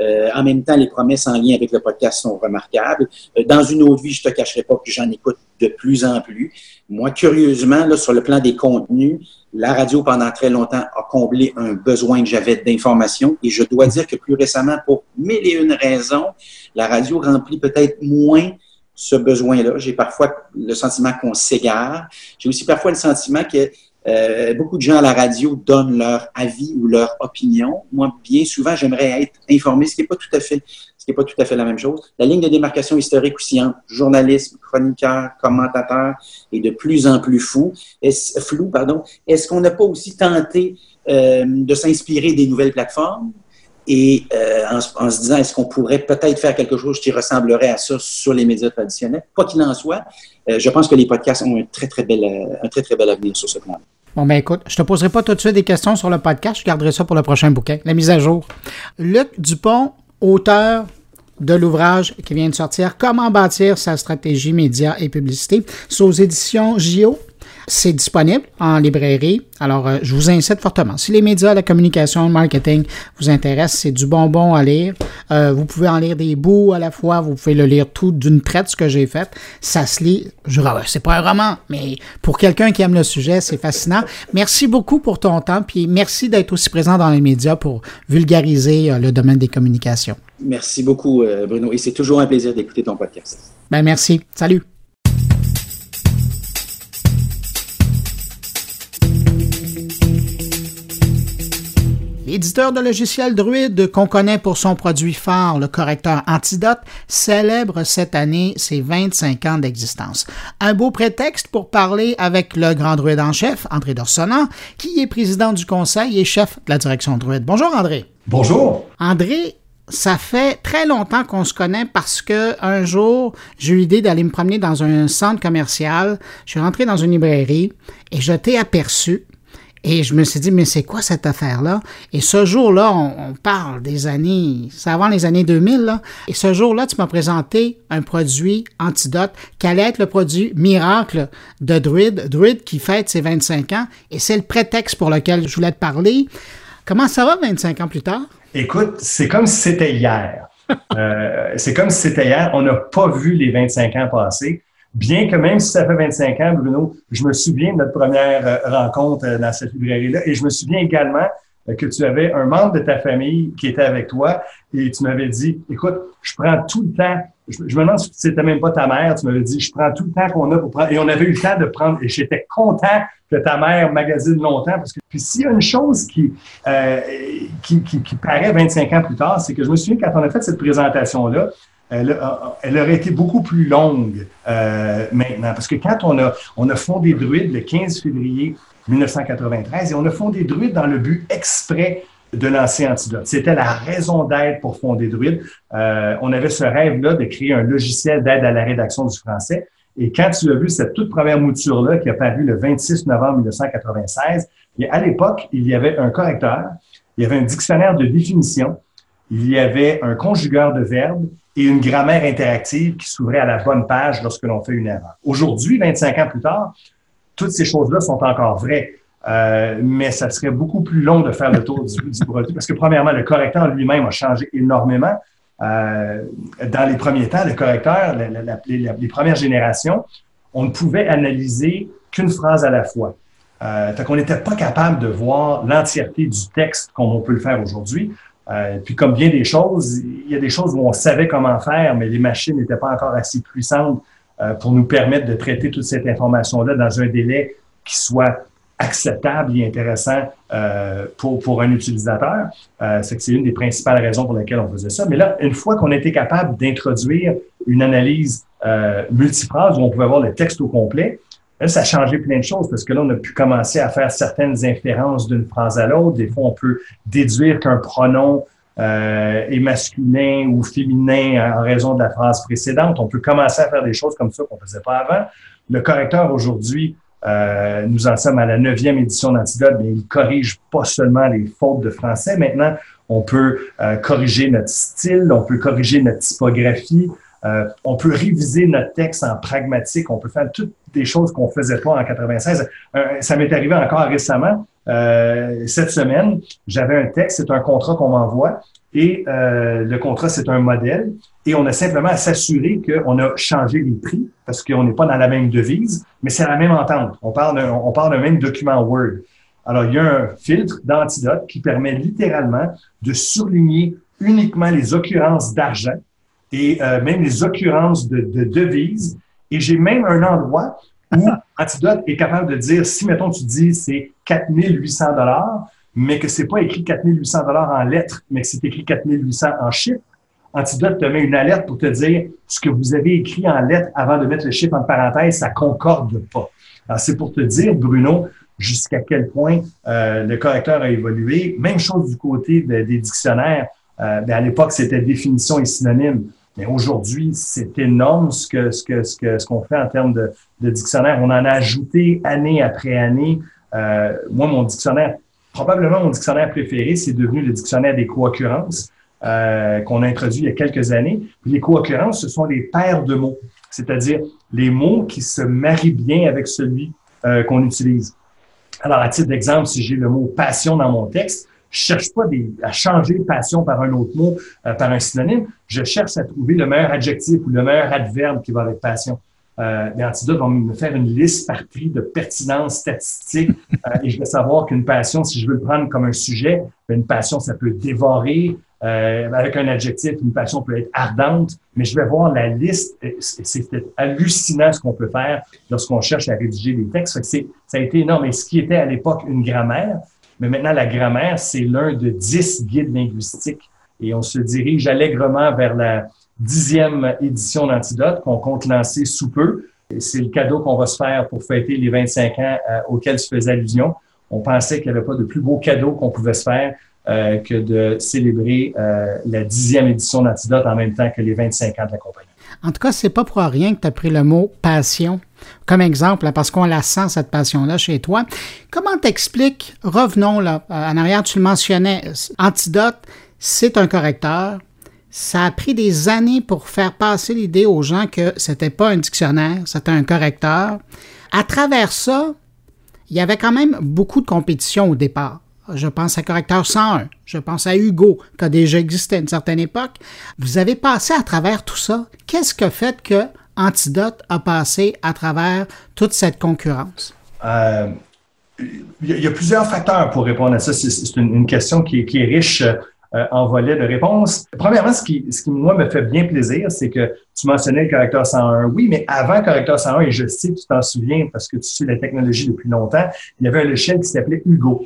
Euh, en même temps, les promesses en lien avec le podcast sont remarquables. dans une autre vie, je te cacherai pas que j'en écoute de plus en plus. Moi, curieusement, sur le plan des contenus, la radio, pendant très longtemps, a comblé un besoin que j'avais d'information. Et je dois dire que plus récemment, pour mille et une raisons, la radio remplit peut-être moins ce besoin-là. J'ai parfois le sentiment qu'on s'égare. J'ai aussi parfois le sentiment que euh, beaucoup de gens à la radio donnent leur avis ou leur opinion. Moi, bien souvent, j'aimerais être informé, ce qui n'est pas tout à fait, ce qui est pas tout à fait la même chose. La ligne de démarcation historique aussi entre journalisme, chroniqueur, commentateur est de plus en plus fou, est flou. Pardon. Est-ce qu'on n'a pas aussi tenté euh, de s'inspirer des nouvelles plateformes? Et euh, en, se disant est-ce qu'on pourrait peut-être faire quelque chose qui ressemblerait à ça sur les médias traditionnels? Quoi qu'il en soit, euh, je pense que les podcasts ont un très, très bel, un très, très bel avenir sur ce plan. Bon, ben écoute, je te poserai pas tout de suite des questions sur le podcast, je garderai ça pour le prochain bouquin, la mise à jour. Luc Dupont, auteur de l'ouvrage qui vient de sortir Comment bâtir sa stratégie média et publicité. C'est aux éditions JO. C'est disponible en librairie. Alors, euh, je vous incite fortement. Si les médias, la communication, le marketing vous intéressent, c'est du bonbon à lire. Euh, vous pouvez en lire des bouts à la fois. Vous pouvez le lire tout d'une traite, ce que j'ai fait. Ça se lit. Je c'est pas un roman, mais pour quelqu'un qui aime le sujet, c'est fascinant. Merci beaucoup pour ton temps, puis merci d'être aussi présent dans les médias pour vulgariser euh, le domaine des communications. Merci beaucoup, Bruno. Et c'est toujours un plaisir d'écouter ton podcast. Ben, merci. Salut. L'éditeur de logiciels Druid, qu'on connaît pour son produit phare, le correcteur Antidote, célèbre cette année ses 25 ans d'existence. Un beau prétexte pour parler avec le grand druide en chef, André Dorsonant, qui est président du conseil et chef de la direction Druid. Bonjour André. Bonjour. André, ça fait très longtemps qu'on se connaît parce que un jour, j'ai eu l'idée d'aller me promener dans un centre commercial. Je suis rentré dans une librairie et je t'ai aperçu et je me suis dit, mais c'est quoi cette affaire-là? Et ce jour-là, on, parle des années, c'est avant les années 2000, là. Et ce jour-là, tu m'as présenté un produit antidote qui allait être le produit miracle de Druid, Druid qui fête ses 25 ans. Et c'est le prétexte pour lequel je voulais te parler. Comment ça va 25 ans plus tard? Écoute, c'est comme si c'était hier. Euh, c'est comme si c'était hier. On n'a pas vu les 25 ans passer. Bien que même si ça fait 25 ans, Bruno, je me souviens de notre première euh, rencontre euh, dans cette librairie-là. Et je me souviens également euh, que tu avais un membre de ta famille qui était avec toi et tu m'avais dit, écoute, je prends tout le temps, je, me demande si c'était même pas ta mère, tu m'avais dit, je prends tout le temps qu'on a pour prendre, et on avait eu le temps de prendre, et j'étais content que ta mère magasine longtemps, parce que, puis s'il y a une chose qui, qui, qui, qui paraît 25 ans plus tard, c'est que je me souviens quand on a fait cette présentation-là, elle, elle, aurait été beaucoup plus longue euh, maintenant. Parce que quand on a, on a fondé Druide le 15 février 1993 et on a fondé Druide dans le but exprès de lancer Antidote. C'était la raison d'être pour fonder Druide. Euh, on avait ce rêve-là de créer un logiciel d'aide à la rédaction du français. Et quand tu as vu cette toute première mouture-là qui a paru le 26 novembre 1996, à l'époque, il y avait un correcteur, il y avait un dictionnaire de définition, il y avait un conjugueur de verbes et une grammaire interactive qui s'ouvrait à la bonne page lorsque l'on fait une erreur. Aujourd'hui, 25 ans plus tard, toutes ces choses-là sont encore vraies. Euh, mais ça serait beaucoup plus long de faire le tour du, du produit parce que, premièrement, le correcteur lui-même a changé énormément. Euh, dans les premiers temps, le correcteur, les premières générations, on ne pouvait analyser qu'une phrase à la fois. Euh, qu'on n'était pas capable de voir l'entièreté du texte comme on peut le faire aujourd'hui. Euh, puis comme bien des choses, il y a des choses où on savait comment faire, mais les machines n'étaient pas encore assez puissantes euh, pour nous permettre de traiter toute cette information-là dans un délai qui soit acceptable et intéressant euh, pour, pour un utilisateur. Euh, c'est que c'est une des principales raisons pour lesquelles on faisait ça. Mais là, une fois qu'on était capable d'introduire une analyse euh, multiphrase où on pouvait voir le texte au complet, Ça a changé plein de choses parce que là, on a pu commencer à faire certaines inférences d'une phrase à l'autre. Des fois, on peut déduire qu'un pronom euh, est masculin ou féminin en raison de la phrase précédente. On peut commencer à faire des choses comme ça qu'on ne faisait pas avant. Le correcteur aujourd'hui, euh, nous en sommes à la neuvième édition d'Antidote, mais il corrige pas seulement les fautes de français. Maintenant, on peut euh, corriger notre style, on peut corriger notre typographie, euh, on peut réviser notre texte en pragmatique, on peut faire toutes des choses qu'on faisait pas en 96. Euh, ça m'est arrivé encore récemment. Euh, cette semaine, j'avais un texte, c'est un contrat qu'on m'envoie et le contrat, c'est un modèle et on a simplement à s'assurer qu'on a changé les prix parce qu'on n'est pas dans la même devise, mais c'est la même entente. On parle on parle d'un même document Word. Alors, il y a un filtre d'antidote qui permet littéralement de surligner uniquement les occurrences d'argent et euh, même les occurrences de, devises. Et j'ai même un endroit où Antidote est capable de dire, si, mettons, tu dis c'est 4800 dollars, mais que c'est pas écrit 4800 dollars en lettres, mais que c'est écrit 4800 en chiffres, Antidote te met une alerte pour te dire ce que vous avez écrit en lettres avant de mettre le chiffre en parenthèse, ça concorde pas. Alors, c'est pour te dire, Bruno, jusqu'à quel point euh, le correcteur a évolué. Même chose du côté des dictionnaires. Euh, ben, à l'époque, c'était définition et synonyme. Mais aujourd'hui, c'est énorme ce que ce que ce que ce qu'on fait en termes de, de, dictionnaire. On en a ajouté année après année. Euh, moi, mon dictionnaire, probablement mon dictionnaire préféré, c'est devenu le dictionnaire des co-occurrences. euh, qu'on a introduit il y a quelques années. les co-occurrences, ce sont les paires de mots, c'est-à-dire les mots qui se marient bien avec celui euh, qu'on utilise. Alors, à titre d'exemple, si j'ai le mot passion dans mon texte, je cherche pas à changer passion par un autre mot, euh, par un synonyme. Je cherche à trouver le meilleur adjectif ou le meilleur adverbe qui va avec passion. Euh, les antidotes vont me faire une liste par prix de pertinence statistique euh, et je vais savoir qu'une passion, si je veux le prendre comme un sujet, ben, une passion, ça peut dévorer. Euh, avec un adjectif, une passion peut être ardente, mais je vais voir la liste. C'est hallucinant ce qu'on peut faire lorsqu'on cherche à rédiger des textes. ça a été énorme. Et ce qui était à l'époque une grammaire, mais maintenant la grammaire, c'est l'un de dix guides linguistiques. Et on se dirige allègrement vers la, dixième édition d'Antidote qu'on compte lancer sous peu. C'est le cadeau qu'on va se faire pour fêter les 25 ans euh, auxquels se faisait allusion. On pensait qu'il n'y avait pas de plus beau cadeau qu'on pouvait se faire euh, que de célébrer euh, la dixième édition d'Antidote en même temps que les 25 ans de la compagnie. En tout cas, c'est pas pour rien que tu as pris le mot passion comme exemple, parce qu'on la sent, cette passion-là, chez toi. Comment t'expliques, revenons là, en arrière, tu le mentionnais, Antidote, c'est un correcteur, ça a pris des années pour faire passer l'idée aux gens que c'était pas un dictionnaire, c'était un correcteur. À travers ça, il y avait quand même beaucoup de compétition au départ. Je pense à Correcteur 101, je pense à Hugo, qui a déjà existé à une certaine époque. Vous avez passé à travers tout ça. Qu'est-ce que fait que Antidote a passé à travers toute cette concurrence? Euh, il y, a plusieurs facteurs pour répondre à ça. C'est une, question qui est riche euh, en volet de réponse. Premièrement, ce qui, ce qui, moi, me fait bien plaisir, c'est que tu mentionnais le correcteur 101. Oui, mais avant correcteur 101, et je sais que tu t'en souviens parce que tu suis la technologie depuis longtemps, il y avait un logiciel qui s'appelait Hugo.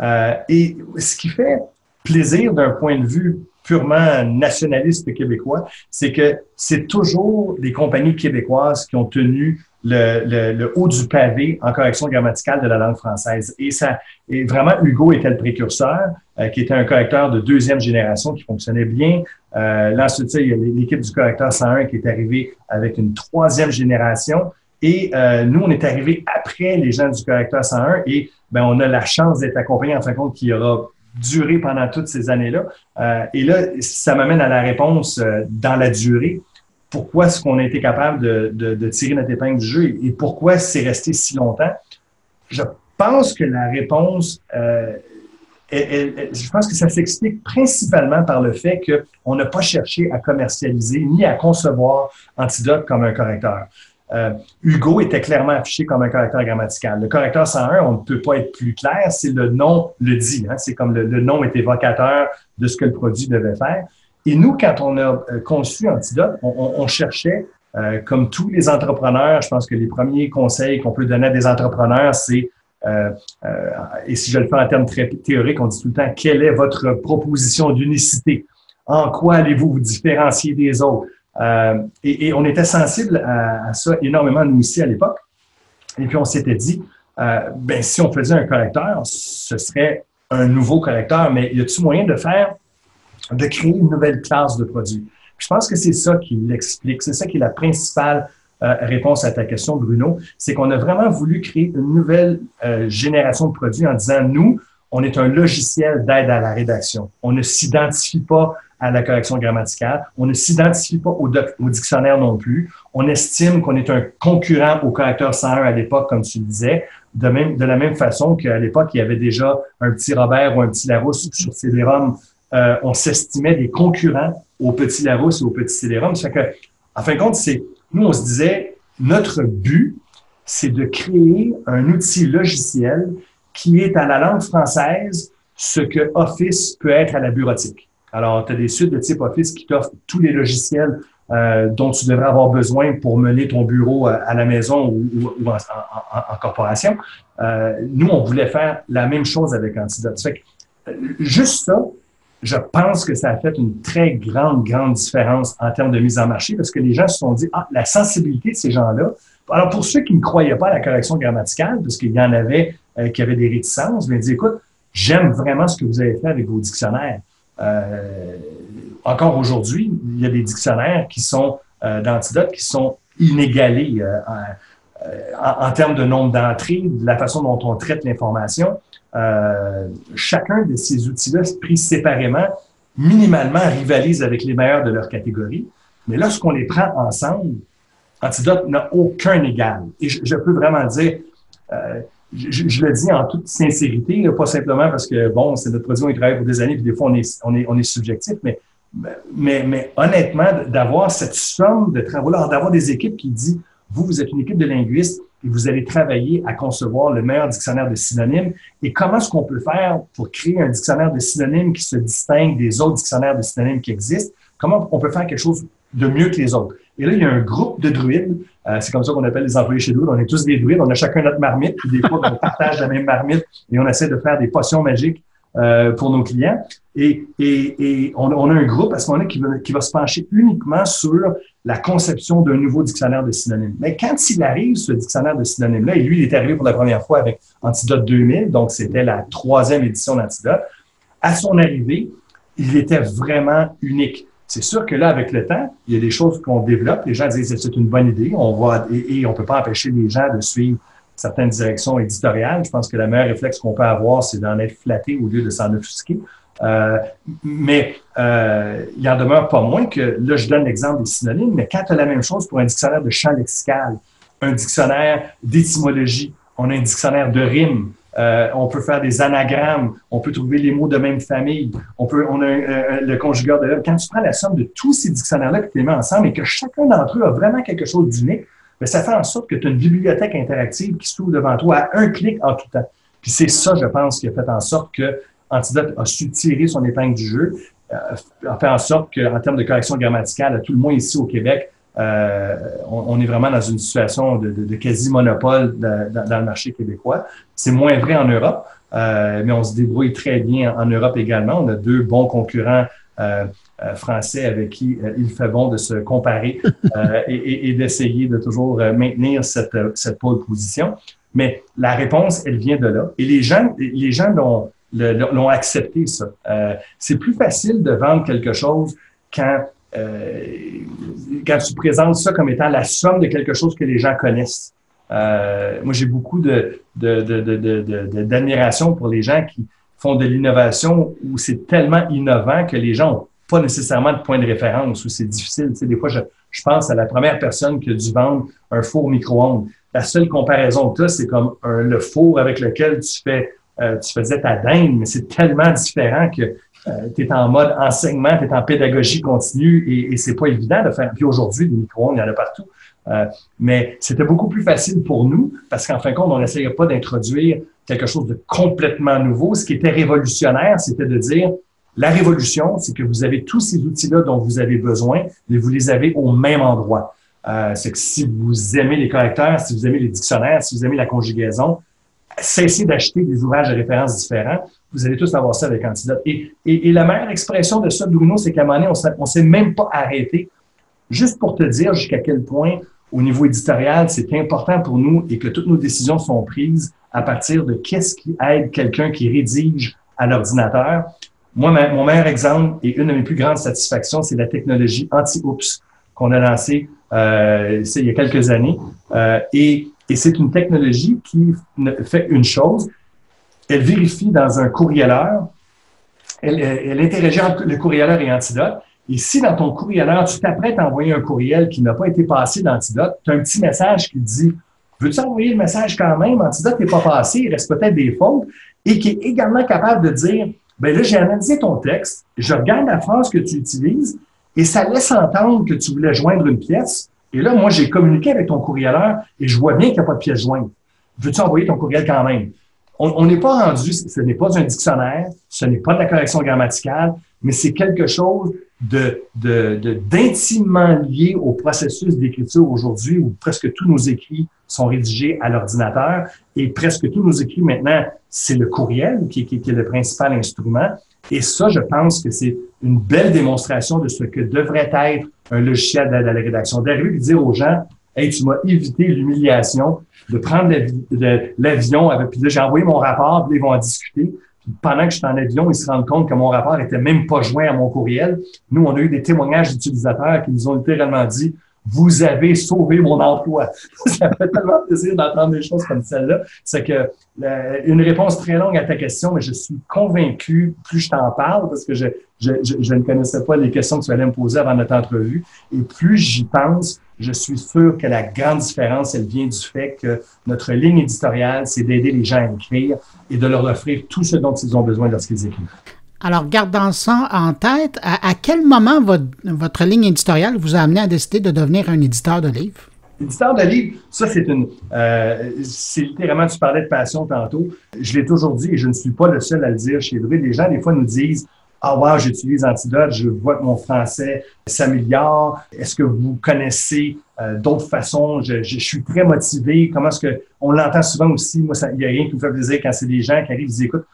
Euh, et ce qui fait plaisir d'un point de vue purement nationaliste québécois, c'est que c'est toujours des compagnies québécoises qui ont tenu le, le, haut du pavé en correction grammaticale de la langue française. Et ça, et vraiment, Hugo était le précurseur, euh, qui était un correcteur de deuxième génération qui fonctionnait bien. Euh, là, ensuite, il y a l'équipe du correcteur 101 qui est arrivée avec une troisième génération. Et euh, nous, on est arrivé après les gens du correcteur 101 et ben, on a la chance d'être accompagné en fin de compte qui aura duré pendant toutes ces années-là. Euh, et là, ça m'amène à la réponse euh, dans la durée pourquoi est-ce qu'on a été capable de, tirer notre épingle du jeu et, pourquoi c'est resté si longtemps? Je pense que la réponse, euh, je pense que ça s'explique principalement par le fait qu'on n'a pas cherché à commercialiser ni à concevoir Antidote comme un correcteur. Euh, Hugo était clairement affiché comme un correcteur grammatical. Le correcteur 101, on ne peut pas être plus clair, c'est le nom le dit. Hein. c'est comme le, nom est évocateur de ce que le produit devait faire. Et nous, quand on a euh, conçu Antidote, on, cherchait, euh, comme tous les entrepreneurs, je pense que les premiers conseils qu'on peut donner à des entrepreneurs, c'est, euh, et si je le fais en termes très théoriques, on dit tout le temps, quelle est votre proposition d'unicité? En quoi allez-vous vous différencier des autres? Et, on était sensible à, ça énormément, nous aussi, à l'époque. Et puis, on s'était dit, ben, si on faisait un correcteur, ce serait un nouveau correcteur, mais y a-t-il moyen de faire de créer une nouvelle classe de produits? Je pense que c'est ça qui l'explique. C'est ça qui est la principale euh, réponse à ta question, Bruno. C'est qu'on a vraiment voulu créer une nouvelle euh, génération de produits en disant, nous, on est un logiciel d'aide à la rédaction. On ne s'identifie pas à la correction grammaticale. On ne s'identifie pas au, dictionnaire non plus. On estime qu'on est un concurrent au correcteur 101 à l'époque, comme tu le disais, de, même, de la même façon qu'à l'époque, il y avait déjà un petit Robert ou un petit Larousse sur CD-ROM euh, on s'estimait des concurrents au petit Larousse et au petit que, en fin de compte, c'est, nous, on se disait, notre but, c'est de créer un outil logiciel qui est à la langue française ce que Office peut être à la bureautique. Alors, tu as des suites de type Office qui t'offrent tous les logiciels euh, dont tu devrais avoir besoin pour mener ton bureau à, la maison ou, en, corporation. Euh, nous, on voulait faire la même chose avec Antidote. juste ça, je pense que ça a fait une très grande, grande différence en termes de mise en marché parce que les gens se sont dit, ah, la sensibilité de ces gens-là. Alors, pour ceux qui ne croyaient pas à la correction grammaticale, parce qu'il y en avait euh, qui avaient des réticences, mais dit, écoute, j'aime vraiment ce que vous avez fait avec vos dictionnaires. Euh, encore aujourd'hui, il y a des dictionnaires qui sont euh, d'antidotes qui sont inégalés euh, en, en, termes de nombre d'entrées, de la façon dont on traite l'information. Euh, chacun de ces outils-là, pris séparément, minimalement rivalisent avec les meilleurs de leur catégorie. Mais lorsqu'on les prend ensemble, Antidote n'a aucun égal. Et je, peux vraiment dire, euh, je, le dis en toute sincérité, pas simplement parce que, bon, c'est notre produit, on y travaille pour des années, puis des fois, on est, on est, on est subjectif, mais, mais, mais honnêtement, d'avoir cette somme de travaux d'avoir des équipes qui disent, vous, vous êtes une équipe de linguistes et vous allez travailler à concevoir le meilleur dictionnaire de synonymes. Et comment est-ce qu'on peut faire pour créer un dictionnaire de synonymes qui se distingue des autres dictionnaires de synonymes qui existent? Comment on peut faire quelque chose de mieux que les autres? Et là, il y a un groupe de druides. Euh, c'est comme ça qu'on appelle les employés chez nous. On est tous des druides. On a chacun notre marmite. Des fois, on partage la même marmite et on essaie de faire des potions magiques euh, pour nos clients. Et, et, et on, a un groupe à ce moment-là qui qui va se pencher uniquement sur la conception d'un nouveau dictionnaire de synonymes. Mais quand il arrive, ce dictionnaire de synonymes-là, et lui, il est arrivé pour la première fois avec Antidote 2000, donc c'était la troisième édition d'Antidote, à son arrivée, il était vraiment unique. C'est sûr que là, avec le temps, il y a des choses qu'on développe. Les gens disent c'est une bonne idée. On va et, on peut pas empêcher les gens de suivre certaines directions éditoriales. Je pense que le meilleur réflexe qu'on peut avoir, c'est d'en être flatté au lieu de s'en offusquer. Euh, mais euh, il en demeure pas moins que, là, je donne l'exemple des synonymes, mais quand tu la même chose pour un dictionnaire de champ lexical, un dictionnaire d'étymologie, on a un dictionnaire de rimes, euh, on peut faire des anagrammes, on peut trouver les mots de même famille, on peut, on a euh, le conjugateur de Quand tu prends la somme de tous ces dictionnaires-là que tu les mets ensemble et que chacun d'entre eux a vraiment quelque chose d'unique, ben, ça fait en sorte que tu as une bibliothèque interactive qui s'ouvre devant toi à un clic en tout temps. Puis c'est ça, je pense, qui a fait en sorte que Antidote a su tirer son épingle du jeu, euh, a fait en sorte qu'en termes de correction grammaticale, à tout le moins ici au Québec, euh, on, est vraiment dans une situation de, quasi-monopole dans, le marché québécois. C'est moins vrai en Europe, euh, mais on se débrouille très bien en Europe également. On a deux bons concurrents euh, français avec qui il fait bon de se comparer et, d'essayer de toujours maintenir cette, cette pole position. Mais la réponse, elle vient de là. Et les gens, les gens l'ont, l'ont accepté, ça. c'est plus facile de vendre quelque chose quand euh, quand tu présentes ça comme étant la somme de quelque chose que les gens connaissent. Euh, moi, j'ai beaucoup de, d'admiration pour les gens qui font de l'innovation où c'est tellement innovant que les gens n'ont pas nécessairement de point de référence, où c'est difficile. Tu sais, des fois, je, je pense à la première personne qui a dû vendre un four micro-ondes. La seule comparaison que tu as, c'est comme le four avec lequel tu fais euh, tu faisais ta dinde, mais c'est tellement différent que euh, tu es en mode enseignement, tu es en pédagogie continue et, et c'est pas évident de faire. Puis aujourd'hui, des micro-ondes, il y en a partout. Euh, mais c'était beaucoup plus facile pour nous parce qu'en fin de compte, on n'essayait pas d'introduire quelque chose de complètement nouveau. Ce qui était révolutionnaire, c'était de dire la révolution, c'est que vous avez tous ces outils-là dont vous avez besoin, mais vous les avez au même endroit. Euh, c'est que si vous aimez les correcteurs, si vous aimez les dictionnaires, si vous aimez la conjugaison, cessez d'acheter des ouvrages de référence différents. Vous allez tous avoir ça avec Antidote. Et, et, la meilleure expression de ça, Bruno, c'est qu'à un moment donné, on ne s'est même pas arrêté. Juste pour te dire jusqu'à quel point, au niveau éditorial, c'est important pour nous et que toutes nos décisions sont prises à partir de qu'est-ce qui aide quelqu'un qui rédige à l'ordinateur. Moi, mon meilleur exemple et une de mes plus grandes satisfactions, c'est la technologie anti-oops qu'on a lancée euh, il y a quelques années. Euh, et et c'est une technologie qui fait une chose. Elle vérifie dans un courrieleur, elle, elle interagit entre le courrieleur et Antidote. Et si dans ton courrieleur, tu t'apprêtes à envoyer un courriel qui n'a pas été passé d'Antidote, tu as un petit message qui dit Veux-tu envoyer le message quand même? Antidote n'est pas passé, il reste peut-être des fautes, et qui est également capable de dire ben là, j'ai analysé ton texte, je regarde la phrase que tu utilises, et ça laisse entendre que tu voulais joindre une pièce. Et là, moi, j'ai communiqué avec ton courrieleur et je vois bien qu'il n'y a pas de pièce jointe. Veux-tu envoyer ton courriel quand même? On n'est pas rendu, ce n'est pas un dictionnaire, ce n'est pas de la correction grammaticale, mais c'est quelque chose de, d'intimement lié au processus d'écriture aujourd'hui où presque tous nos écrits sont rédigés à l'ordinateur et presque tous nos écrits maintenant, c'est le courriel qui, qui, qui est le principal instrument. Et ça, je pense que c'est une belle démonstration de ce que devrait être un logiciel d'aide à la rédaction. D'arriver dire aux gens, hey, tu m'as évité l'humiliation de prendre l'avion avec, puis là, j'ai envoyé mon rapport, puis ils vont en discuter. Puis pendant que je suis en avion, ils se rendent compte que mon rapport était même pas joint à mon courriel. Nous, on a eu des témoignages d'utilisateurs qui nous ont littéralement dit, vous avez sauvé mon emploi. ça fait tellement plaisir d'entendre des choses comme celle-là. C'est que euh, une réponse très longue à ta question, mais je suis convaincu, plus je t'en parle, parce que je, je, je, ne connaissais pas les questions que tu allais me poser avant notre entrevue, et plus j'y pense, je suis sûr que la grande différence, elle vient du fait que notre ligne éditoriale, c'est d'aider les gens à écrire et de leur offrir tout ce dont ils ont besoin lorsqu'ils écrivent. Alors, gardant ça en tête, à, quel moment votre, ligne éditoriale vous a amené à décider de devenir un éditeur de livres? Éditeur de livres, ça, c'est une. Euh, c'est littéralement, tu parlais de passion tantôt. Je l'ai toujours dit et je ne suis pas le seul à le dire chez Druid. Les gens, des fois, nous disent ah wow, j'utilise Antidote, je vois que mon français s'améliore. Est-ce que vous connaissez euh, d'autres façons? Je, suis très motivé. Comment est-ce que on l'entend souvent aussi? Moi, il n'y a rien qui me fait plaisir quand c'est des gens qui arrivent, ils disent écoute,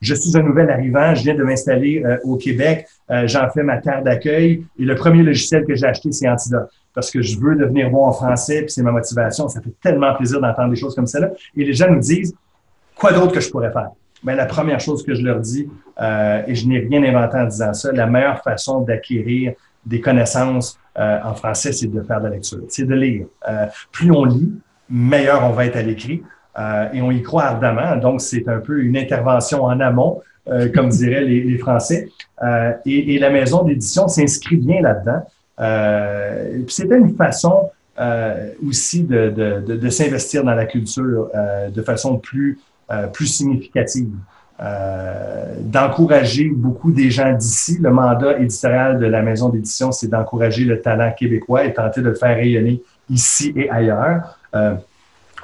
je suis un nouvel arrivant, je viens de m'installer euh, au Québec, j'en fais ma terre d'accueil et le premier logiciel que j'ai acheté, c'est Antidote parce que je veux devenir bon en français, puis c'est ma motivation. Ça fait tellement plaisir d'entendre des choses comme ça. Et les gens nous disent quoi d'autre que je pourrais faire? Bien, la première chose que je leur dis, euh, et je n'ai rien inventé en disant ça, la meilleure façon d'acquérir des connaissances euh, en français, c'est de faire de la lecture, c'est de lire. Euh, plus on lit, meilleur on va être à l'écrit. Et on y croit ardemment. Donc, c'est un peu une intervention en amont, comme diraient les, Français. Et, la maison d'édition s'inscrit bien là-dedans. C'était une façon aussi de, de, de s'investir dans la culture de façon plus euh, plus significative. Euh, d'encourager beaucoup des gens d'ici. Le mandat éditorial de la maison d'édition, c'est d'encourager le talent québécois et tenter de le faire rayonner ici et ailleurs.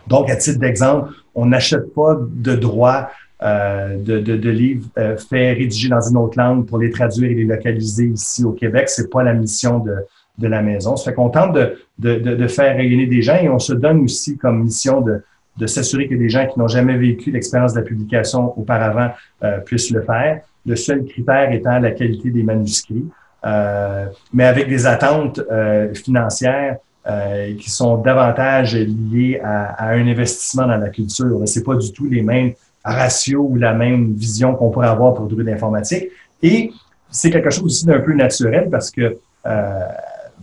Donc, à titre d'exemple, on n'achète pas de droits euh, de, de, de, livres euh, faits, rédigés dans une autre langue pour les traduire et les localiser ici au Québec. C'est pas la mission de, de la maison. Ça fait qu'on tente de, de, de, faire rayonner des gens et on se donne aussi comme mission de, de s'assurer que des gens qui n'ont jamais vécu l'expérience de la publication auparavant euh, puissent le faire. Le seul critère étant la qualité des manuscrits, euh, mais avec des attentes euh, financières euh, qui sont davantage liées à, à, un investissement dans la culture. C'est pas du tout les mêmes ratios ou la même vision qu'on pourrait avoir pour Druide informatique. Et c'est quelque chose aussi d'un peu naturel parce que euh,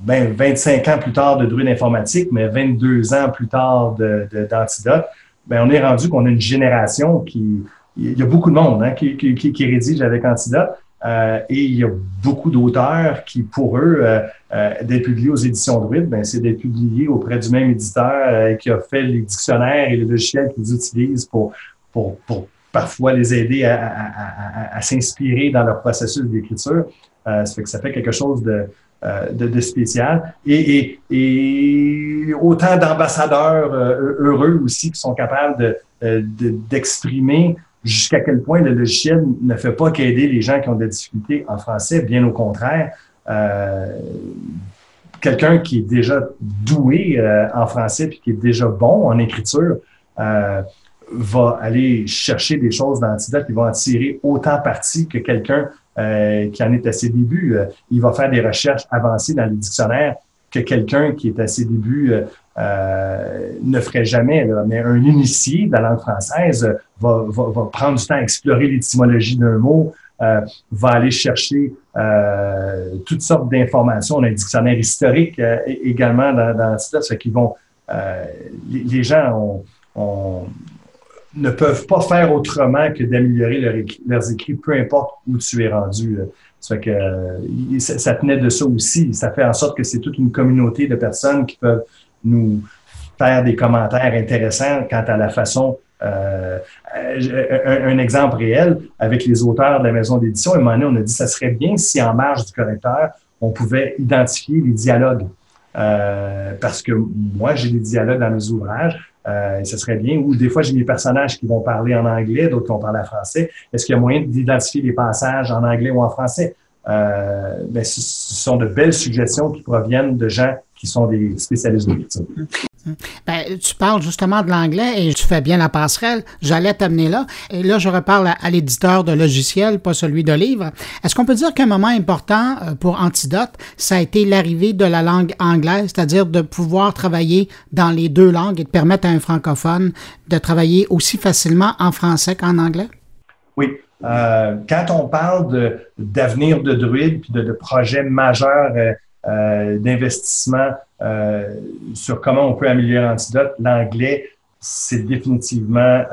ben, 25 ans plus tard de druide informatique, mais 22 ans plus tard d'antidote, de, ben, on est rendu qu'on a une génération qui, il y a beaucoup de monde hein, qui, qui, qui, rédige avec Antidote. Euh, et il y a beaucoup d'auteurs qui, pour eux, euh, euh, d'être publiés aux éditions Druide, ben, c'est d'être publiés auprès du même éditeur qui a fait les dictionnaires et les logiciels qu'ils utilisent pour, pour, pour parfois les aider à, à, à, s'inspirer dans leur processus d'écriture. ça fait que ça fait quelque chose de, de, spécial. Et, et, et autant d'ambassadeurs heureux aussi qui sont capables euh, de, d'exprimer jusqu'à quel point le logiciel ne fait pas qu'aider les gens qui ont des difficultés en français, bien au contraire. Euh, quelqu'un qui est déjà doué en français puis qui est déjà bon en écriture va aller chercher des choses dans l'antidote, il va en tirer autant parti que quelqu'un euh, qui en est à ses débuts. Euh, il va faire des recherches avancées dans les dictionnaires que quelqu'un qui est à ses débuts euh, ne ferait jamais. Là. Mais un initié de la langue française va, va, va prendre du temps à explorer l'étymologie d'un mot, euh, va aller chercher euh, toutes sortes d'informations. On a un dictionnaire historique également dans, dans ça qui vont les, les, gens ont, ont, ne peuvent pas faire autrement que d'améliorer leur leurs écrits, peu importe où tu es rendu. Ça, que, euh, ça, tenait de ça aussi. Ça fait en sorte que c'est toute une communauté de personnes qui peuvent nous faire des commentaires intéressants quant à la façon. Euh, un, exemple réel avec les auteurs de la maison d'édition, à un moment donné, on a dit que ça serait bien si en marge du correcteur, on pouvait identifier les dialogues. Euh, parce que moi, j'ai des dialogues dans mes ouvrages. Euh, ce serait bien. Ou des fois, j'ai des personnages qui vont parler en anglais, d'autres qui vont parler en français. Est-ce qu'il y a moyen d'identifier les passages en anglais ou en français? Euh, ben, ce sont de belles suggestions qui proviennent de gens qui sont des spécialistes de l'écriture. Ben, tu parles justement de l'anglais et tu fais bien la passerelle. J'allais t'amener là. Et là, je reparle à, l'éditeur de logiciel, pas celui de livre. Est-ce qu'on peut dire qu'un moment important euh, pour Antidote, ça a été l'arrivée de la langue anglaise, c'est-à-dire de pouvoir travailler dans les deux langues et de permettre à un francophone de travailler aussi facilement en français qu'en anglais? Oui. Euh, quand on parle d'avenir de, Druide puis de, de projets majeurs euh, d'investissement sur comment on peut améliorer Antidote, l'anglais, c'est définitivement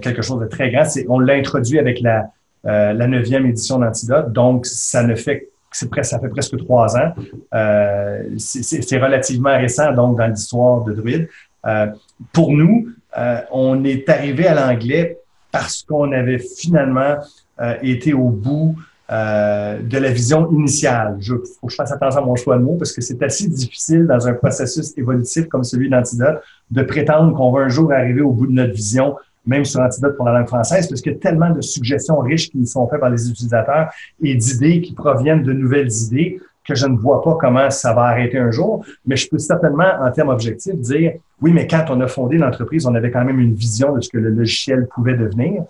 quelque chose de très grand. On l'a introduit avec la, la édition d'Antidote, donc ça ne fait c'est ça fait presque trois ans. Euh, c'est relativement récent, donc, dans l'histoire de Druid. Euh, pour nous, euh, on est arrivé à l'anglais parce qu'on avait finalement été au bout de la vision initiale. Il faut que je fasse attention à mon choix de mots parce que c'est assez difficile dans un processus évolutif comme celui d'Antidote de prétendre qu'on va un jour arriver au bout de notre vision même sur Antidote pour la langue française, parce qu'il y a tellement de suggestions riches qui nous sont faites par les utilisateurs et d'idées qui proviennent de nouvelles idées que je ne vois pas comment ça va arrêter un jour. Mais je peux certainement, en termes objectifs, dire, oui, mais quand on a fondé l'entreprise, on avait quand même une vision de ce que le logiciel pouvait devenir.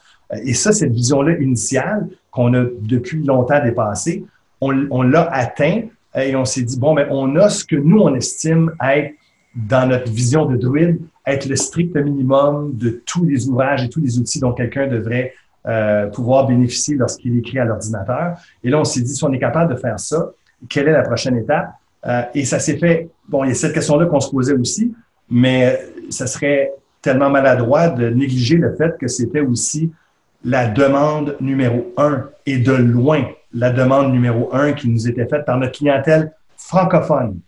Et ça, cette vision-là initiale qu'on a depuis longtemps dépassée, on, l'a atteint et on s'est dit, bon, mais on a ce que nous, on estime être dans notre vision de Druid, être le strict minimum de tous les ouvrages et tous les outils dont quelqu'un devrait euh, pouvoir bénéficier lorsqu'il écrit à l'ordinateur. Et là, on s'est dit, si on est capable de faire ça, quelle est la prochaine étape? Euh, et ça s'est fait, bon, il y a cette question-là qu'on se posait aussi, mais ça serait tellement maladroit de négliger le fait que c'était aussi la demande numéro un et de loin la demande numéro un qui nous était faite par notre clientèle francophone.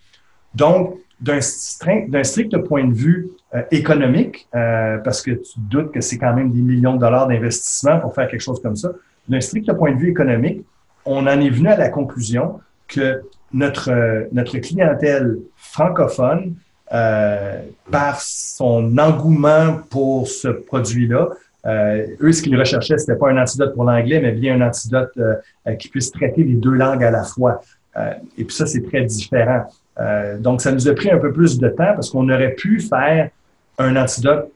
Donc, d'un strict point de vue euh, économique, euh, parce que tu doutes que c'est quand même des millions de dollars d'investissement pour faire quelque chose comme ça, d'un strict point de vue économique, on en est venu à la conclusion que notre, euh, notre clientèle francophone, par son engouement pour ce produit-là, eux, ce qu'ils recherchaient, c'était pas un antidote pour l'anglais, mais bien un antidote qui puisse traiter les deux langues à la fois. et puis ça, c'est très différent. Euh, donc, ça nous a pris un peu plus de temps parce qu'on aurait pu faire un antidote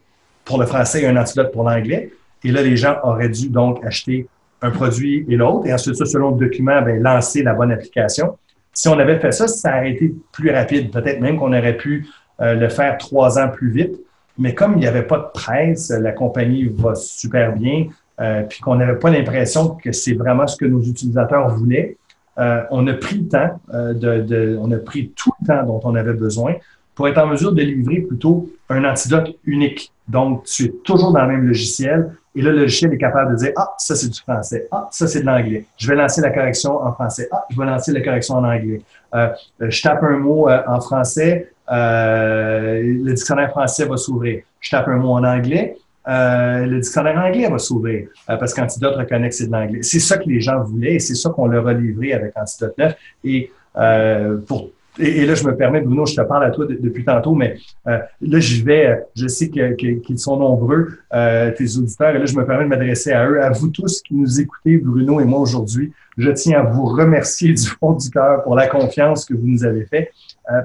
pour le français et un antidote pour l'anglais. Et là, les gens auraient dû donc acheter un produit et l'autre. Et ensuite, ça, selon le document, ben, lancer la bonne application. Si on avait fait ça, ça aurait été plus rapide. Peut-être même qu'on aurait pu euh, le faire trois ans plus vite. Mais comme il n'y avait pas de presse, la compagnie va super bien, euh, puis qu'on n'avait pas l'impression que c'est vraiment ce que nos utilisateurs voulaient, euh, on a pris le temps, euh, de, on a pris tout le temps dont on avait besoin pour être en mesure de livrer plutôt un antidote unique. Donc, tu es toujours dans le même logiciel et là, le logiciel est capable de dire, ah, ça c'est du français, ah, ça c'est de l'anglais. Je vais lancer la correction en français, ah, je vais lancer la correction en anglais. Euh, je tape un mot en français, le dictionnaire français va s'ouvrir. Je tape un mot en anglais, euh, le dictionnaire anglais va s'ouvrir euh, parce qu'Antidote reconnaît que c'est de l'anglais. C'est ça que les gens voulaient et c'est ça qu'on leur a livré avec Antidote 9. Et euh, pour et, là, je me permets, Bruno, je te parle à toi depuis tantôt, mais là, j'y vais. Je sais qu'ils sont nombreux, tes auditeurs, et là, je me permets de m'adresser à eux, à vous tous qui nous écoutez, Bruno et moi aujourd'hui. Je tiens à vous remercier du fond du cœur pour la confiance que vous nous avez fait,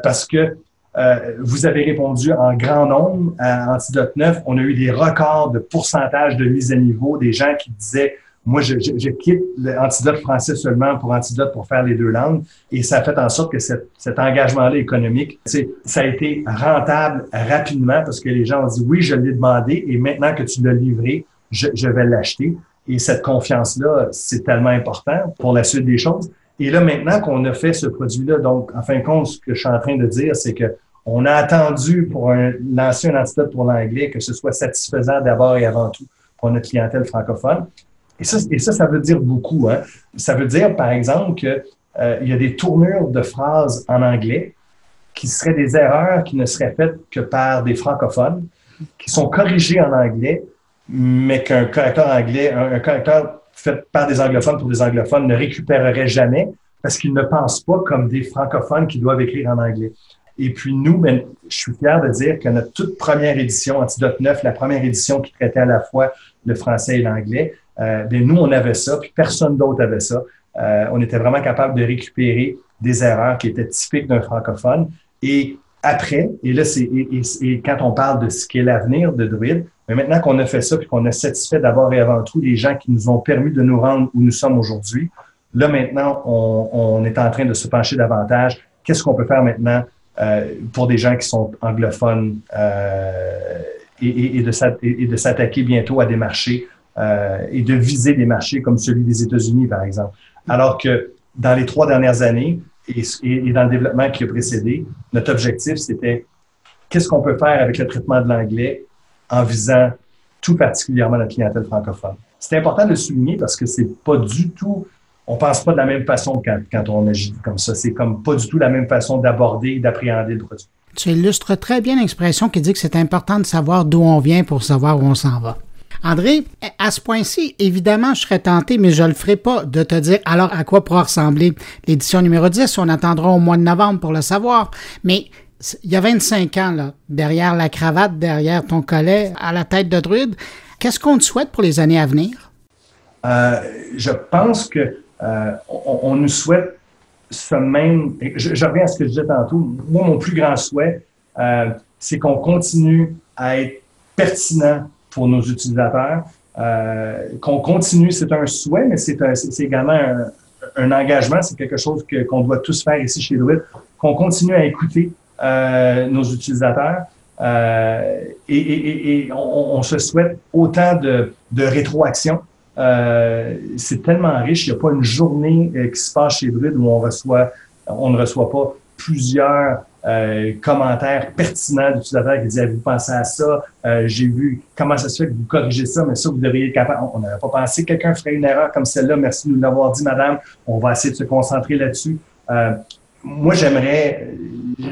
parce que euh, vous avez répondu en grand nombre à Antidote 9. On a eu des records de pourcentage de mise à niveau, des gens qui disaient moi, je, je, quitte l'antidote français seulement pour antidote pour faire les deux langues. Et ça a fait en sorte que cet, cet engagement-là économique, ça a été rentable rapidement parce que les gens ont dit oui, je l'ai demandé et maintenant que tu l'as livré, je, je vais l'acheter. Et cette confiance-là, c'est tellement important pour la suite des choses. Et là, maintenant qu'on a fait ce produit-là, donc, en fin de compte, ce que je suis en train de dire, c'est que on a attendu pour un, lancer un antidote pour l'anglais que ce soit satisfaisant d'abord et avant tout pour notre clientèle francophone. Et ça, ça veut dire beaucoup. Hein? Ça veut dire, par exemple, qu'il euh, y a des tournures de phrases en anglais qui seraient des erreurs qui ne seraient faites que par des francophones, qui sont corrigées en anglais, mais qu'un correcteur anglais, un correcteur fait par des anglophones pour des anglophones ne récupérerait jamais parce qu'ils ne pensent pas comme des francophones qui doivent écrire en anglais. Et puis nous, ben, je suis fier de dire que notre toute première édition, Antidote 9, la première édition qui traitait à la fois le français et l'anglais, euh, nous, on avait ça, puis personne d'autre avait ça. Euh, on était vraiment capable de récupérer des erreurs qui étaient typiques d'un francophone. Et après, et là, c'est et, quand on parle de ce qu'est l'avenir de Druid, mais maintenant qu'on a fait ça, puis qu'on a satisfait d'abord et avant tout les gens qui nous ont permis de nous rendre où nous sommes aujourd'hui, là maintenant, on, est en train de se pencher davantage. Qu'est-ce qu'on peut faire maintenant euh, pour des gens qui sont anglophones euh, et, et, de s'attaquer bientôt à des marchés euh, et de viser des marchés comme celui des États-Unis, par exemple. Alors que dans les trois dernières années, et, dans le développement qui a précédé, notre objectif, c'était qu'est-ce qu'on peut faire avec le traitement de l'anglais en visant tout particulièrement la clientèle francophone. C'est important de le souligner parce que c'est pas du tout, on pense pas de la même façon quand, quand on agit comme ça. C'est comme pas du tout la même façon d'aborder et d'appréhender le produit. Tu illustres très bien l'expression qui dit que c'est important de savoir d'où on vient pour savoir où on s'en va. André, à ce point-ci, évidemment, je serais tenté, mais je ne le ferai pas, de te dire alors à quoi pourra ressembler l'édition numéro 10. On attendra au mois de novembre pour le savoir. Mais il y a 25 ans, derrière la cravate, derrière ton collet, à la tête de druide, qu'est-ce qu'on te souhaite pour les années à venir? Euh, je pense que euh, on, nous souhaite ce même. Je, reviens à ce que je disais tantôt. Moi, mon plus grand souhait, euh, c'est qu'on continue à être pertinent pour nos utilisateurs, euh, qu'on continue, c'est un souhait, mais c'est également un, engagement, c'est quelque chose qu'on doit tous faire ici chez Druid, qu'on continue à écouter euh, nos utilisateurs euh, et, et, et on, on, se souhaite autant de, de rétroaction. Euh, c'est tellement riche, il n'y a pas une journée qui se passe chez Druid où on reçoit, on ne reçoit pas plusieurs euh, commentaires pertinents d'utilisateurs qui disaient Vous pensez à ça euh, J'ai vu comment ça se fait que vous corrigez ça, mais ça, vous devriez être capable. On n'avait pas pensé que quelqu'un ferait une erreur comme celle-là. Merci de nous l'avoir dit, madame. On va essayer de se concentrer là-dessus. Euh, moi, j'aimerais,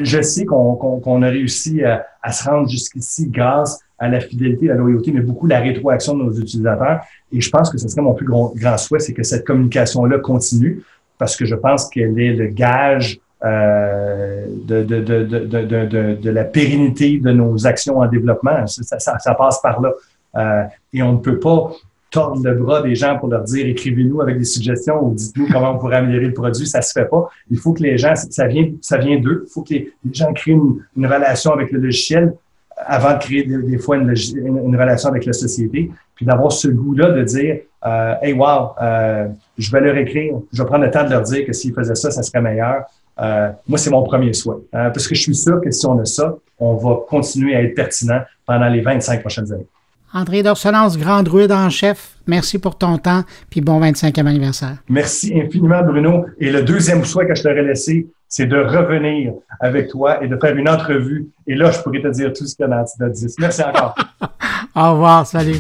je sais qu'on a réussi à, à, se rendre jusqu'ici grâce à la fidélité, la loyauté, mais beaucoup la rétroaction de nos utilisateurs. Et je pense que ce serait mon plus grand souhait, c'est que cette communication-là continue, parce que je pense qu'elle est le gage euh, de, de, de, de, la pérennité de nos actions en développement. Ça, ça, ça passe par là. Euh, et on ne peut pas tordre le bras des gens pour leur dire écrivez-nous avec des suggestions ou dites-nous comment on pourrait améliorer le produit. Ça se fait pas. Il faut que les gens, ça vient, ça vient d'eux. Il faut que les, gens créent une, une, relation avec le logiciel avant de créer des, fois une, une, relation avec la société. Puis d'avoir ce goût-là de dire euh, Hey, wow, euh, je vais leur écrire. Je vais prendre le temps de leur dire que s'ils faisaient ça, ça serait meilleur. Euh, moi, c'est mon premier souhait. Euh, parce que je suis sûr que si on a ça, on va continuer à être pertinent pendant les 25 prochaines années. André Dorsolance, grand druide en chef, merci pour ton temps, puis bon 25e anniversaire. Merci infiniment, Bruno. Et le deuxième souhait que je t'aurais laissé, c'est de revenir avec toi et de faire une entrevue. Et là, je pourrais te dire tout ce qu'il y a dans 10. Merci encore. Au revoir, salut.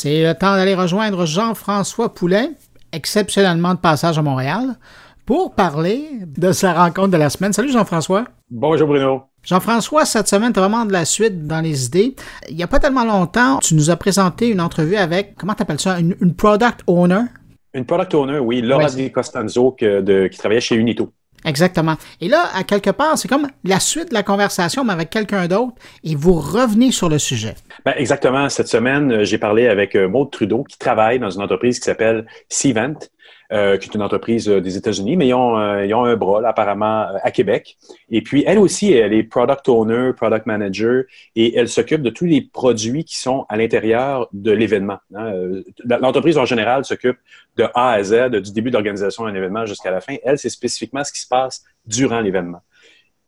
C'est le temps d'aller rejoindre Jean-François Poulet, exceptionnellement de passage à Montréal, pour parler de sa rencontre de la semaine. Salut Jean-François. Bonjour Bruno. Jean-François, cette semaine, tu vraiment de la suite dans les idées. Il n'y a pas tellement longtemps, tu nous as présenté une entrevue avec, comment tu appelles ça, une, product owner? Une product owner, oui, Laura Di Costanzo, qui travaillait chez Unito. Exactement. Et là, à quelque part, c'est comme la suite de la conversation, mais avec quelqu'un d'autre, et vous revenez sur le sujet. Ben, exactement. Cette semaine, euh, j'ai parlé avec euh, Maud Trudeau, qui travaille dans une entreprise qui s'appelle Cvent, euh, qui est une entreprise euh, des États-Unis, mais ils ont, euh, ils ont un bras, apparemment, à Québec. Et puis, elle aussi, elle est product owner, product manager, et elle s'occupe de tous les produits qui sont à l'intérieur de l'événement. Hein. L'entreprise, en général, s'occupe de A à Z, du début de l'organisation d'un événement jusqu'à la fin. Elle, c'est spécifiquement ce qui se passe durant l'événement.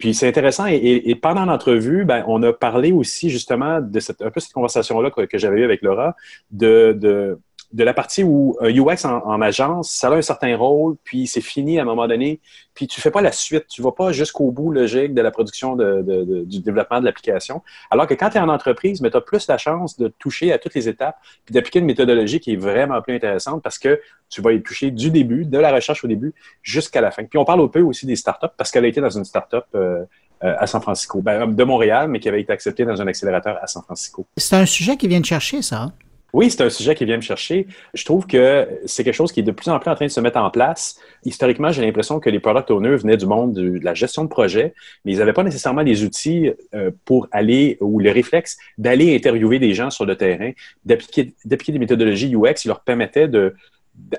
Puis c'est intéressant. Et, pendant l'entrevue, ben, on a parlé aussi justement de cette, un peu cette conversation-là que, que j'avais eue avec Laura, de, de, de la partie où un UX en, agence, ça a un certain rôle, puis c'est fini à un moment donné, puis tu fais pas la suite, tu vas pas jusqu'au bout logique de la production de, du développement de l'application. Alors que quand tu es en entreprise, tu as plus la chance de toucher à toutes les étapes, puis d'appliquer une méthodologie qui est vraiment plus intéressante parce que tu vas y toucher du début, de la recherche au début, jusqu'à la fin. Puis on parle un peu aussi des startups parce qu'elle a été dans une startup euh, euh, à San Francisco, ben, de Montréal, mais qui avait été acceptée dans un accélérateur à San Francisco. C'est un sujet qui vient de chercher, ça. Oui, c'est un sujet qui vient me chercher. Je trouve que c'est quelque chose qui est de plus en plus en train de se mettre en place. Historiquement, j'ai l'impression que les product owners venaient du monde de, la gestion de projet, mais ils n'avaient pas nécessairement les outils euh, pour aller, ou le réflexe d'aller interviewer des gens sur le terrain, d'appliquer des méthodologies UX qui leur permettaient de,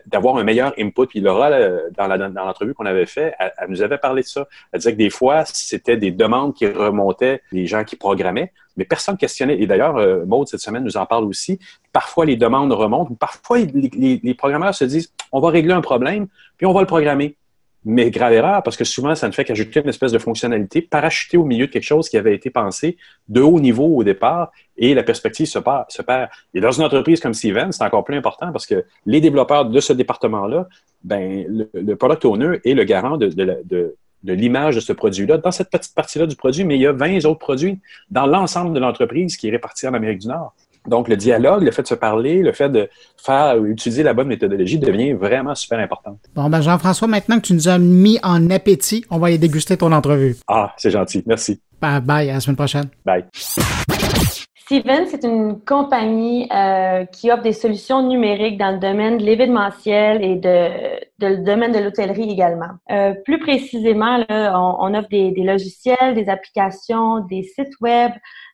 d'avoir un meilleur input. Puis Laura, dans, l'entrevue qu'on avait fait, elle, nous avait parlé de ça. Elle disait que des fois, c'était des demandes qui remontaient des gens qui programmaient, mais personne questionnait. Et d'ailleurs, euh, Maude, cette semaine, nous en parle aussi. Parfois, les demandes remontent. Parfois, les, programmeurs se disent, on va régler un problème, puis on va le programmer. Mais grave erreur, parce que souvent, ça ne fait qu'ajouter une espèce de fonctionnalité parachutée au milieu de quelque chose qui avait été pensé de haut niveau au départ et la perspective se perd. Et dans une entreprise comme Steven, c'est encore plus important parce que les développeurs de ce département-là, ben, le, product owner est le garant de, l'image de ce produit-là dans cette petite partie-là du produit, mais il y a 20 autres produits dans l'ensemble de l'entreprise qui est réparti en Amérique du Nord. Donc, le dialogue, le fait de se parler, le fait de faire utiliser la bonne méthodologie devient vraiment super important. Bon, ben Jean-François, maintenant que tu nous as mis en appétit, on va y déguster ton entrevue. Ah, c'est gentil. Merci. Bye, bye. À la semaine prochaine. Bye. Steven, c'est une compagnie euh, qui offre des solutions numériques dans le domaine de l'événementiel et de, le domaine de l'hôtellerie également. Euh, plus précisément, là, on, offre des, des, logiciels, des applications, des sites web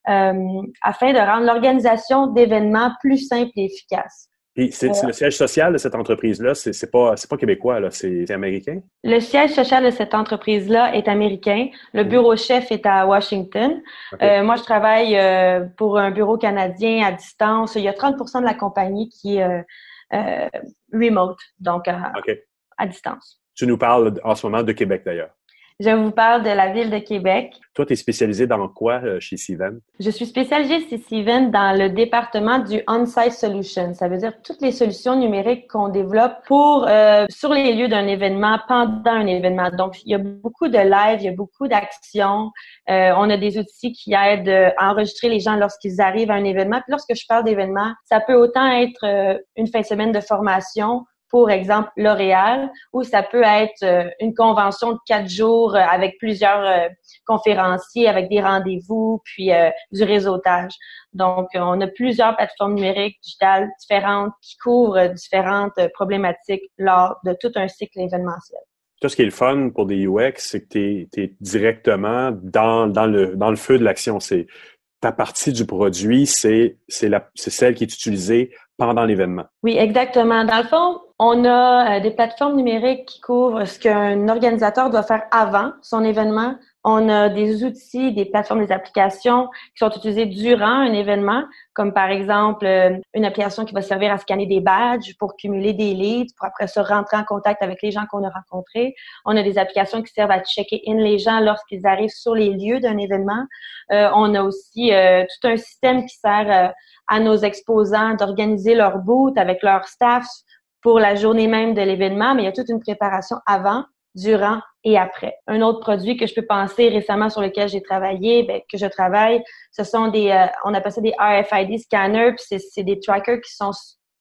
euh, afin de rendre l'organisation d'événements plus simple et efficace c'est le siège social de cette entreprise-là, c'est pas, pas québécois, là, c'est américain? Le siège social de cette entreprise-là est américain. Le mm. bureau chef est à Washington. Euh, moi, je travaille euh, pour un bureau canadien à distance. Il y a 30 de la compagnie qui est euh, remote, donc à distance. Tu nous parles en ce moment de Québec, d'ailleurs. Je vous parle de la ville de Québec. Toi, tu es spécialisé dans quoi euh, chez Steven? Je suis spécialisée chez Steven dans le département du On-Site Solution. Ça veut dire toutes les solutions numériques qu'on développe pour euh, sur les lieux d'un événement, pendant un événement. Donc, il y a beaucoup de live, il y a beaucoup d'actions. Euh, on a des outils qui aident à enregistrer les gens lorsqu'ils arrivent à un événement. Puis lorsque je parle d'événement, ça peut autant être une fin de semaine de formation pour exemple L'Oréal, ou ça peut être euh, une convention de quatre jours euh, avec plusieurs euh, conférenciers, avec des rendez-vous, puis du réseautage. Donc, on a plusieurs plateformes numériques digitales différentes qui couvrent différentes problématiques lors de tout un cycle événementiel. Tout ce qui est le fun pour des UX, c'est que tu es, directement dans, dans, le, dans le feu de l'action. C'est ta partie du produit, c'est celle qui est utilisée pendant l'événement. Oui, exactement. Dans le fond, on a euh, des plateformes numériques qui couvrent ce qu'un organisateur doit faire avant son événement. On a des outils, des plateformes, des applications qui sont utilisées durant un événement, comme par exemple euh, une application qui va servir à scanner des badges pour cumuler des leads, pour après se rentrer en contact avec les gens qu'on a rencontrés. On a des applications qui servent à checker in les gens lorsqu'ils arrivent sur les lieux d'un événement. Euh, on a aussi tout un système qui sert à nos exposants d'organiser leur boot avec leur staff pour la journée même de l'événement, mais il y a toute une préparation avant, durant et après. Un autre produit que je peux penser récemment sur lequel j'ai travaillé, ben, que je travaille, ce sont des, euh, on appelle ça des RFID scanners, puis c'est des trackers qui sont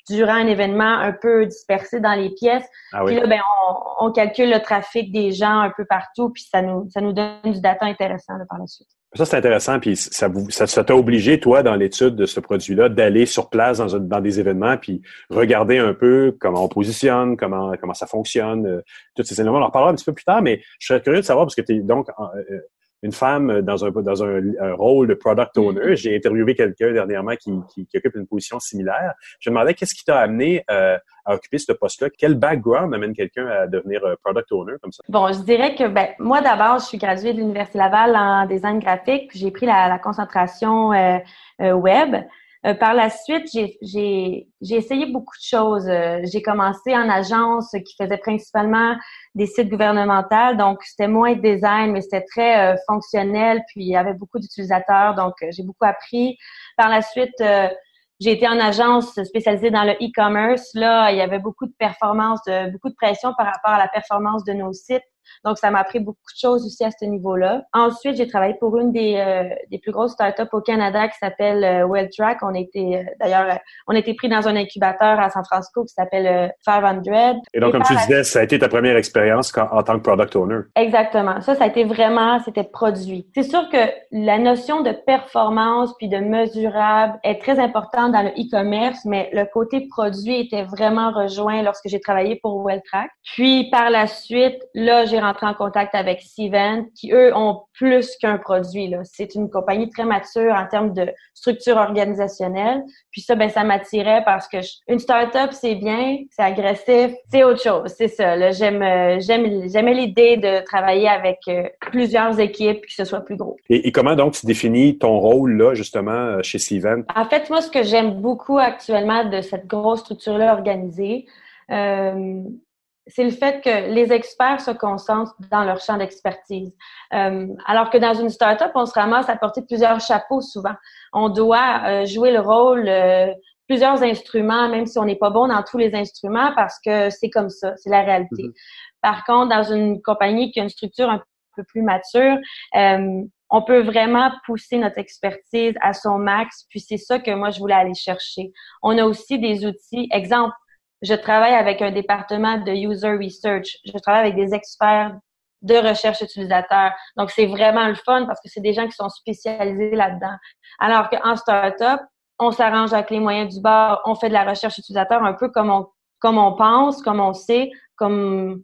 durant un événement un peu dispersés dans les pièces. Ah puis là, ben, on, on, calcule le trafic des gens un peu partout, puis ça nous, ça nous donne du data intéressant par la suite. Ça, c'est intéressant. Puis ça ça, t'a obligé, toi, dans l'étude de ce produit-là, d'aller sur place dans, dans, des événements, puis regarder un peu comment on positionne, comment, comment ça fonctionne, euh, tous ces éléments. On en reparlera un petit peu plus tard, mais je serais curieux de savoir, parce que tu es donc euh, une femme dans un, dans un, rôle de product owner. J'ai interviewé quelqu'un dernièrement qui, qui, qui, occupe une position similaire. Je me demandais qu'est-ce qui t'a amené euh, à occuper ce poste-là? Quel background amène quelqu'un à devenir euh, product owner comme ça? Bon, je dirais que ben, moi, d'abord, je suis graduée de l'Université Laval en design graphique. J'ai pris la, la concentration euh, web. Euh, par la suite, j'ai essayé beaucoup de choses. Euh, j'ai commencé en agence qui faisait principalement des sites gouvernementaux, donc c'était moins design, mais c'était très euh, fonctionnel, puis il y avait beaucoup d'utilisateurs, donc j'ai beaucoup appris. Par la suite, j'ai été en agence spécialisée dans le e-commerce. Là, il y avait beaucoup de performance, beaucoup de pression par rapport à la performance de nos sites. Donc, ça m'a appris beaucoup de choses aussi à ce niveau-là. Ensuite, j'ai travaillé pour une des, euh, des plus grosses startups au Canada qui s'appelle euh, WellTrack. On été, euh, d'ailleurs, on a été pris dans un incubateur à San Francisco qui s'appelle 500. Et donc, comme tu disais, ça a été ta première expérience en, tant que product owner. Exactement. Ça, ça a été vraiment, c'était produit. C'est sûr que la notion de performance puis de mesurable est très importante dans le e-commerce, mais le côté produit était vraiment rejoint lorsque j'ai travaillé pour WellTrack. Puis, par la suite, là, j'ai rentré en contact avec Steven, qui eux ont plus qu'un produit. C'est une compagnie très mature en termes de structure organisationnelle. Puis ça, ben ça m'attirait parce que une start-up, c'est bien, c'est agressif, c'est autre chose. C'est ça. J'aime, euh, j'aime, j'aimais l'idée de travailler avec euh, plusieurs équipes, que ce soit plus gros. Et, comment donc tu définis ton rôle là justement euh, chez Steven En fait, moi, ce que j'aime beaucoup actuellement de cette grosse structure-là organisée, euh, c'est le fait que les experts se concentrent dans leur champ d'expertise. Euh, alors que dans une startup, on se ramasse à porter plusieurs chapeaux souvent. On doit euh, jouer le rôle euh, plusieurs instruments, même si on n'est pas bon dans tous les instruments, parce que c'est comme ça, c'est la réalité. Mm-hmm. Par contre, dans une compagnie qui a une structure un peu plus mature, euh, on peut vraiment pousser notre expertise à son max, puis c'est ça que moi je voulais aller chercher. On a aussi des outils, exemple, je travaille avec un département de user research, je travaille avec des experts de recherche utilisateur. Donc c'est vraiment le fun parce que c'est des gens qui sont spécialisés là-dedans. Alors qu'en startup, on s'arrange avec les moyens du bord, on fait de la recherche utilisateur un peu comme on comme on pense, comme on sait, comme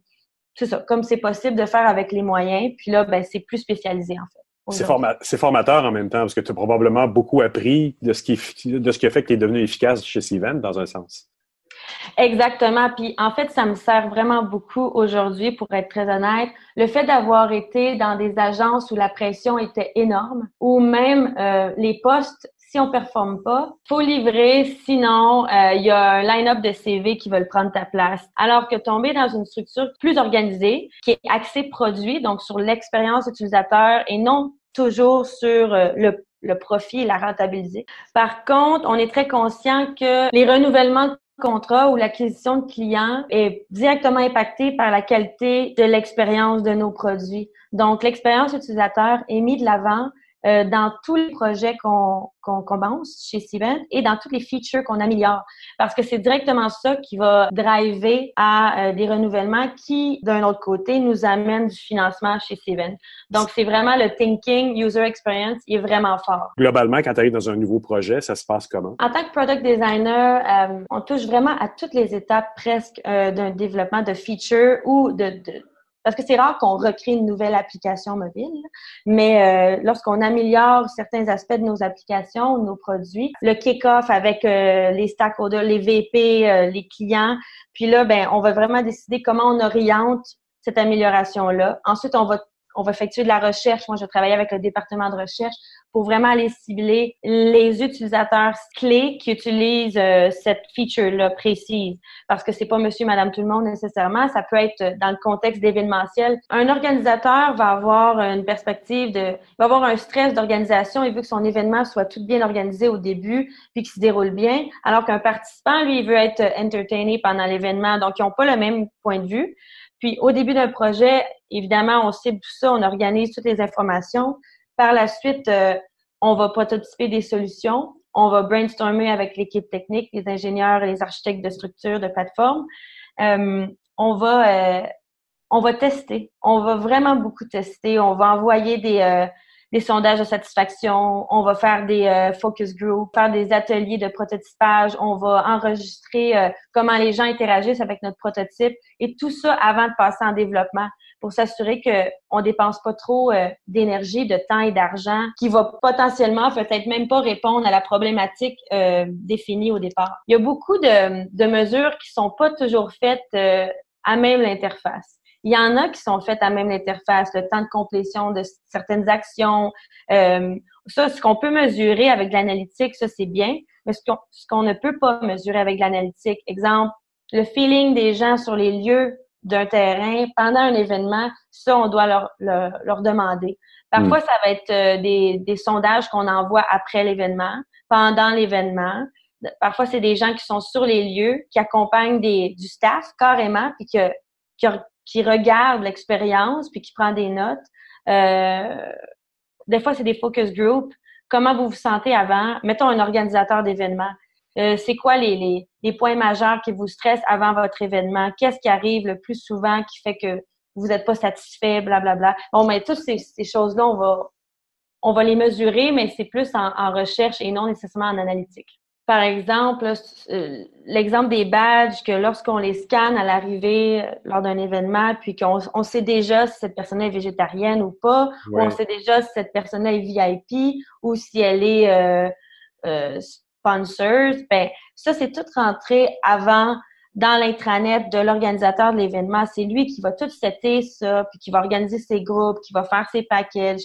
c'est ça, comme c'est possible de faire avec les moyens. Puis là, ben, c'est plus spécialisé en fait. C'est formateur en même temps, parce que tu as probablement beaucoup appris de ce qui, de ce qui a fait que tu es devenu efficace chez Steven, dans un sens. Exactement. Puis en fait, ça me sert vraiment beaucoup aujourd'hui, pour être très honnête. Le fait d'avoir été dans des agences où la pression était énorme, ou même euh, les postes si on performe pas, faut livrer, sinon euh, il y a un line-up de CV qui veulent prendre ta place. Alors que tomber dans une structure plus organisée, qui est axée produit, donc sur l'expérience utilisateur et non toujours sur euh, le, le profit et la rentabilité. Par contre, on est très conscient que les renouvellements contrats ou l'acquisition de clients est directement impactée par la qualité de l'expérience de nos produits. Donc, l'expérience utilisateur est mise de l'avant euh, dans tous les projets qu'on qu'on commence chez Steven et dans toutes les features qu'on améliore. Parce que c'est directement ça qui va driver à euh, des renouvellements qui, d'un autre côté, nous amènent du financement chez Steven. Donc, c'est vraiment le thinking, user experience, il est vraiment fort. Globalement, quand tu arrives dans un nouveau projet, ça se passe comment? En tant que product designer, euh, on touche vraiment à toutes les étapes presque d'un développement de features ou de, de parce que c'est rare qu'on recrée une nouvelle application mobile, mais euh, lorsqu'on améliore certains aspects de nos applications, nos produits, le kick-off avec euh, les stakeholders, les VP, euh, les clients, puis là, ben, on va vraiment décider comment on oriente cette amélioration-là. Ensuite, on va on va effectuer de la recherche. Moi, je travaille avec le département de recherche pour vraiment aller cibler les utilisateurs clés qui utilisent euh, cette feature-là précise. Parce que c'est pas monsieur, madame, tout le monde nécessairement. Ça peut être dans le contexte d'événementiel. Un organisateur va avoir une perspective de, va avoir un stress d'organisation. Il veut que son événement soit tout bien organisé au début puis qu'il se déroule bien. Alors qu'un participant, lui, il veut être entertainé pendant l'événement. Donc, ils n'ont pas le même point de vue. Puis au début d'un projet, évidemment, on cible tout ça, on organise toutes les informations. Par la suite, euh, on va prototyper des solutions. On va brainstormer avec l'équipe technique, les ingénieurs, les architectes de structure, de plateforme. Euh, on va euh, on va tester. On va vraiment beaucoup tester. On va envoyer des des sondages de satisfaction, on va faire des focus groups, faire des ateliers de prototypage, on va enregistrer comment les gens interagissent avec notre prototype et tout ça avant de passer en développement pour s'assurer que on dépense pas trop euh, d'énergie, de temps et d'argent qui va potentiellement peut-être même pas répondre à la problématique définie au départ. Il y a beaucoup de, de mesures qui sont pas toujours faites à même l'interface. Il y en a qui sont faites à même l'interface, le temps de complétion de certaines actions. Euh, ça, ce qu'on peut mesurer avec l'analytique, ça c'est bien, mais ce qu'on ne peut pas mesurer avec l'analytique, exemple, le feeling des gens sur les lieux d'un terrain pendant un événement, ça, on doit leur, leur, demander. Parfois, hmm. ça va être euh, des, des sondages qu'on envoie après l'événement, pendant l'événement. Parfois, c'est des gens qui sont sur les lieux, qui accompagnent des, du staff carrément, puis que, qui, qui regarde l'expérience puis qui prend des notes. Euh, des fois, c'est des focus groups. Comment vous vous sentez avant? Mettons un organisateur d'événement. Euh, c'est quoi les, les, les, points majeurs qui vous stressent avant votre événement? Qu'est-ce qui arrive le plus souvent qui fait que vous n'êtes pas satisfait, blablabla? Bla, bla. Bon, mais toutes ces, ces choses-là, on va, on va les mesurer, mais c'est plus en, en recherche et non nécessairement en analytique. Par exemple, euh, l'exemple des badges, que lorsqu'on les scanne à l'arrivée euh, lors d'un événement, puis qu'on on sait déjà si cette personne est végétarienne ou pas, ou on sait déjà si cette personne est VIP ou si elle est euh, euh sponsor, ben ça, c'est tout rentré avant dans l'intranet de l'organisateur de l'événement. C'est lui qui va tout setter ça, puis qui va organiser ses groupes, qui va faire ses packages,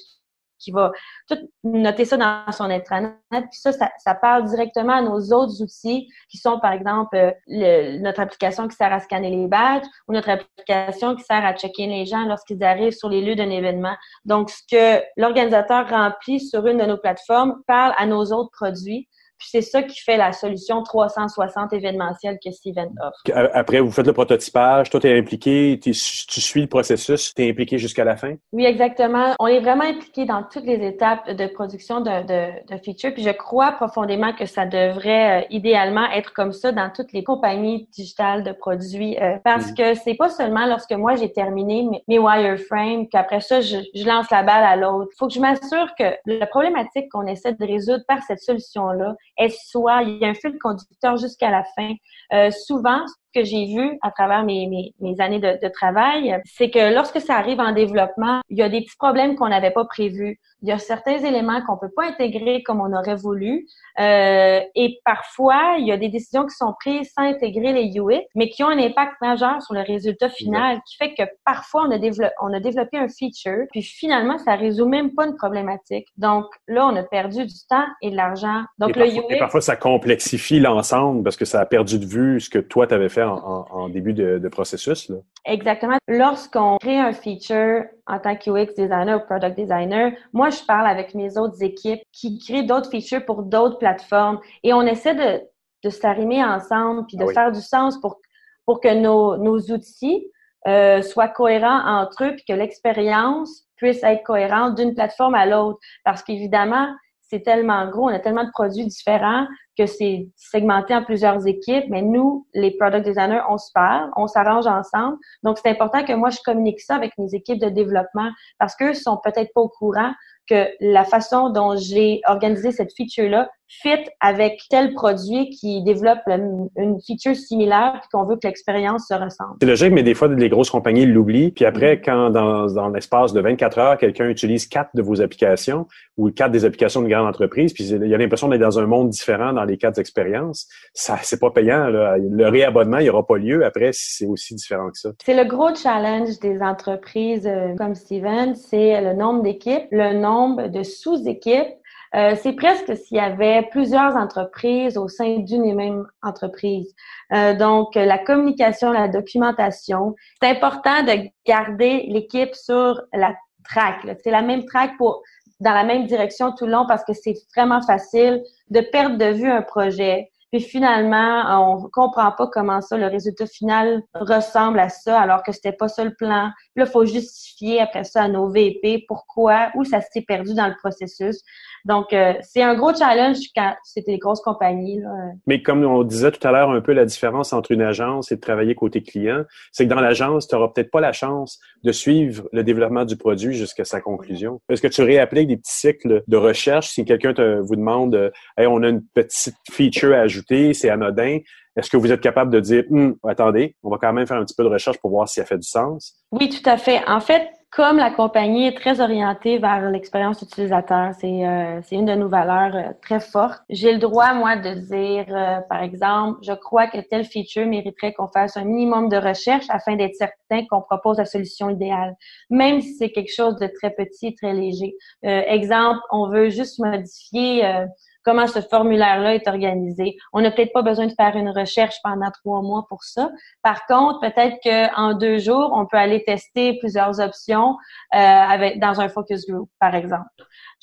qui va tout noter ça dans son intranet. Puis ça, ça, parle directement à nos autres outils qui sont, par exemple, euh, notre application qui sert à scanner les badges ou notre application qui sert à checker les gens lorsqu'ils arrivent sur les lieux d'un événement. Donc, ce que l'organisateur remplit sur une de nos plateformes parle à nos autres produits. Puis c'est ça qui fait la solution 360 événementielle que Steven offre. Après, vous faites le prototypage, toi, tu es impliqué, tu suis le processus, tu es impliqué jusqu'à la fin? Oui, exactement. On est vraiment impliqué dans toutes les étapes de production de, de, de feature. Puis je crois profondément que ça devrait euh, idéalement être comme ça dans toutes les compagnies digitales de produits. Euh, parce que c'est pas seulement lorsque moi j'ai terminé mes, mes wireframes qu'après ça, je, je lance la balle à l'autre. Il faut que je m'assure que la problématique qu'on essaie de résoudre par cette solution-là, est soit il y a un fil conducteur jusqu'à la fin. Euh, souvent, que j'ai vu à travers mes, mes, mes années de, de travail, c'est que lorsque ça arrive en développement, il y a des petits problèmes qu'on n'avait pas prévus. Il y a certains éléments qu'on peut pas intégrer comme on aurait voulu. Euh, et parfois, il y a des décisions qui sont prises sans intégrer les UX, mais qui ont un impact majeur sur le résultat final, qui fait que parfois, on a, développé, on a développé un feature, puis finalement, ça résout même pas une problématique. Donc là, on a perdu du temps et de l'argent. Donc le parfois, UX... Et parfois, ça complexifie l'ensemble parce que ça a perdu de vue ce que toi, tu avais fait en, en, début de, de processus. Là. Exactement. Lorsqu'on crée un feature en tant que UX designer ou product designer, moi, je parle avec mes autres équipes qui créent d'autres features pour d'autres plateformes et on essaie de, de s'arrimer ensemble puis de ah faire du sens pour, pour que nos, nos outils euh, soient cohérents entre eux puis que l'expérience puisse être cohérente d'une plateforme à l'autre. Parce qu'évidemment, c'est tellement gros, on a tellement de produits différents que c'est segmenté en plusieurs équipes, mais nous, les product designers, on se parle, on s'arrange ensemble. Donc, c'est important que moi, je communique ça avec mes équipes de développement parce qu'eux sont peut-être pas au courant que la façon dont j'ai organisé cette feature-là fit avec tel produit qui développe une feature similaire qu'on veut que l'expérience se ressemble. C'est logique, mais des fois, les grosses compagnies l'oublient. Puis après, mm-hmm. quand dans, dans l'espace de 24 heures, quelqu'un utilise quatre de vos applications ou quatre des applications de grande entreprise, puis il y a l'impression d'être dans un monde différent dans les quatre expériences, ça c'est pas payant. Là. Le réabonnement, il n'y aura pas lieu après si c'est aussi différent que ça. C'est le gros challenge des entreprises euh, comme Steven, c'est le nombre d'équipes, le nombre de sous-équipes euh, c'est presque s'il y avait plusieurs entreprises au sein d'une et même entreprise. Euh, donc, la communication, la documentation, c'est important de garder l'équipe sur la track. C'est la même track pour dans la même direction tout le long parce que c'est vraiment facile de perdre de vue un projet. Puis finalement, on comprend pas comment ça, le résultat final ressemble à ça, alors que c'était pas ça le plan. Là, il faut justifier après ça à nos VP pourquoi, où ça s'est perdu dans le processus. Donc, euh, c'est un gros challenge quand c'était des grosses compagnies. Mais comme on disait tout à l'heure, un peu la différence entre une agence et de travailler côté client, c'est que dans l'agence, tu n'auras peut-être pas la chance de suivre le développement du produit jusqu'à sa conclusion. Est-ce que tu réappliques des petits cycles de recherche si quelqu'un te, vous demande euh, hey, on a une petite feature à ajouter, c'est anodin, est-ce que vous êtes capable de dire, hum, attendez, on va quand même faire un petit peu de recherche pour voir si ça fait du sens? Oui, tout à fait. En fait, comme la compagnie est très orientée vers l'expérience utilisateur, c'est euh, une de nos valeurs euh, très fortes. J'ai le droit, moi, de dire, euh, par exemple, je crois que telle feature mériterait qu'on fasse un minimum de recherche afin d'être certain qu'on propose la solution idéale, même si c'est quelque chose de très petit, très léger. Euh, exemple, on veut juste modifier comment ce formulaire-là est organisé. On n'a peut-être pas besoin de faire une recherche pendant trois mois pour ça. Par contre, peut-être qu'en deux jours, on peut aller tester plusieurs options euh, avec dans un focus group, par exemple,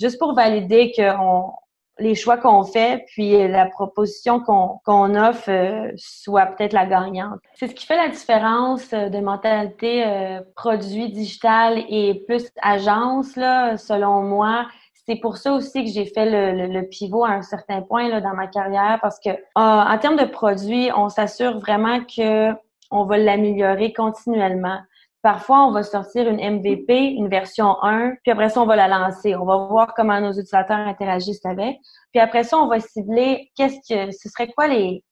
juste pour valider que on, les choix qu'on fait, puis la proposition qu'on offre euh, soit peut-être la gagnante. C'est ce qui fait la différence euh, de mentalité euh, produit digital et plus agence, là, selon moi c'est pour ça aussi que j'ai fait le, le, pivot à un certain point là, dans ma carrière parce que euh, en termes de produits, on s'assure vraiment que on va l'améliorer continuellement. Parfois, on va sortir une MVP, une version 1, puis après ça, on va la lancer. On va voir comment nos utilisateurs interagissent avec. Puis après ça, on va cibler qu'est-ce que ce serait quoi les,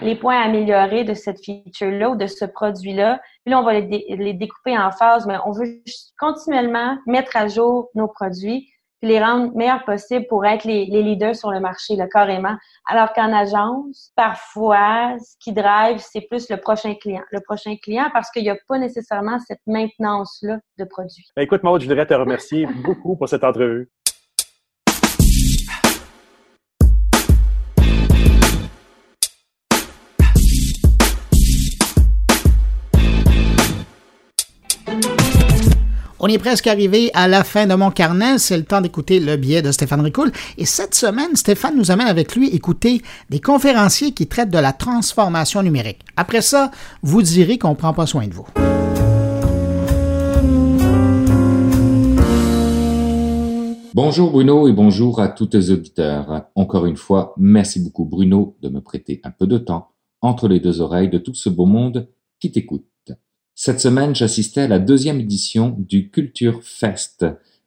les points à améliorer de cette feature-là ou de ce produit-là. Puis là, on va les, les découper en phases, mais on veut continuellement mettre à jour nos produits puis les rendre meilleurs possibles pour être les, leaders sur le marché, là, carrément. Alors qu'en agence, parfois, ce qui drive, c'est plus le prochain client. Le prochain client parce qu'il n'y a pas nécessairement cette maintenance-là de produits. Ben, écoute, Maud, je voudrais te remercier beaucoup pour cette entrevue. On est presque arrivé à la fin de mon carnet. C'est le temps d'écouter le billet de Stéphane Ricoul. Et cette semaine, Stéphane nous amène avec lui écouter des conférenciers qui traitent de la transformation numérique. Après ça, vous direz qu'on prend pas soin de vous. Bonjour Bruno et bonjour à tous les auditeurs. Encore une fois, merci beaucoup Bruno de me prêter un peu de temps entre les deux oreilles de tout ce beau monde qui t'écoute. Cette semaine, j'assistais à la deuxième édition du Culture Fest,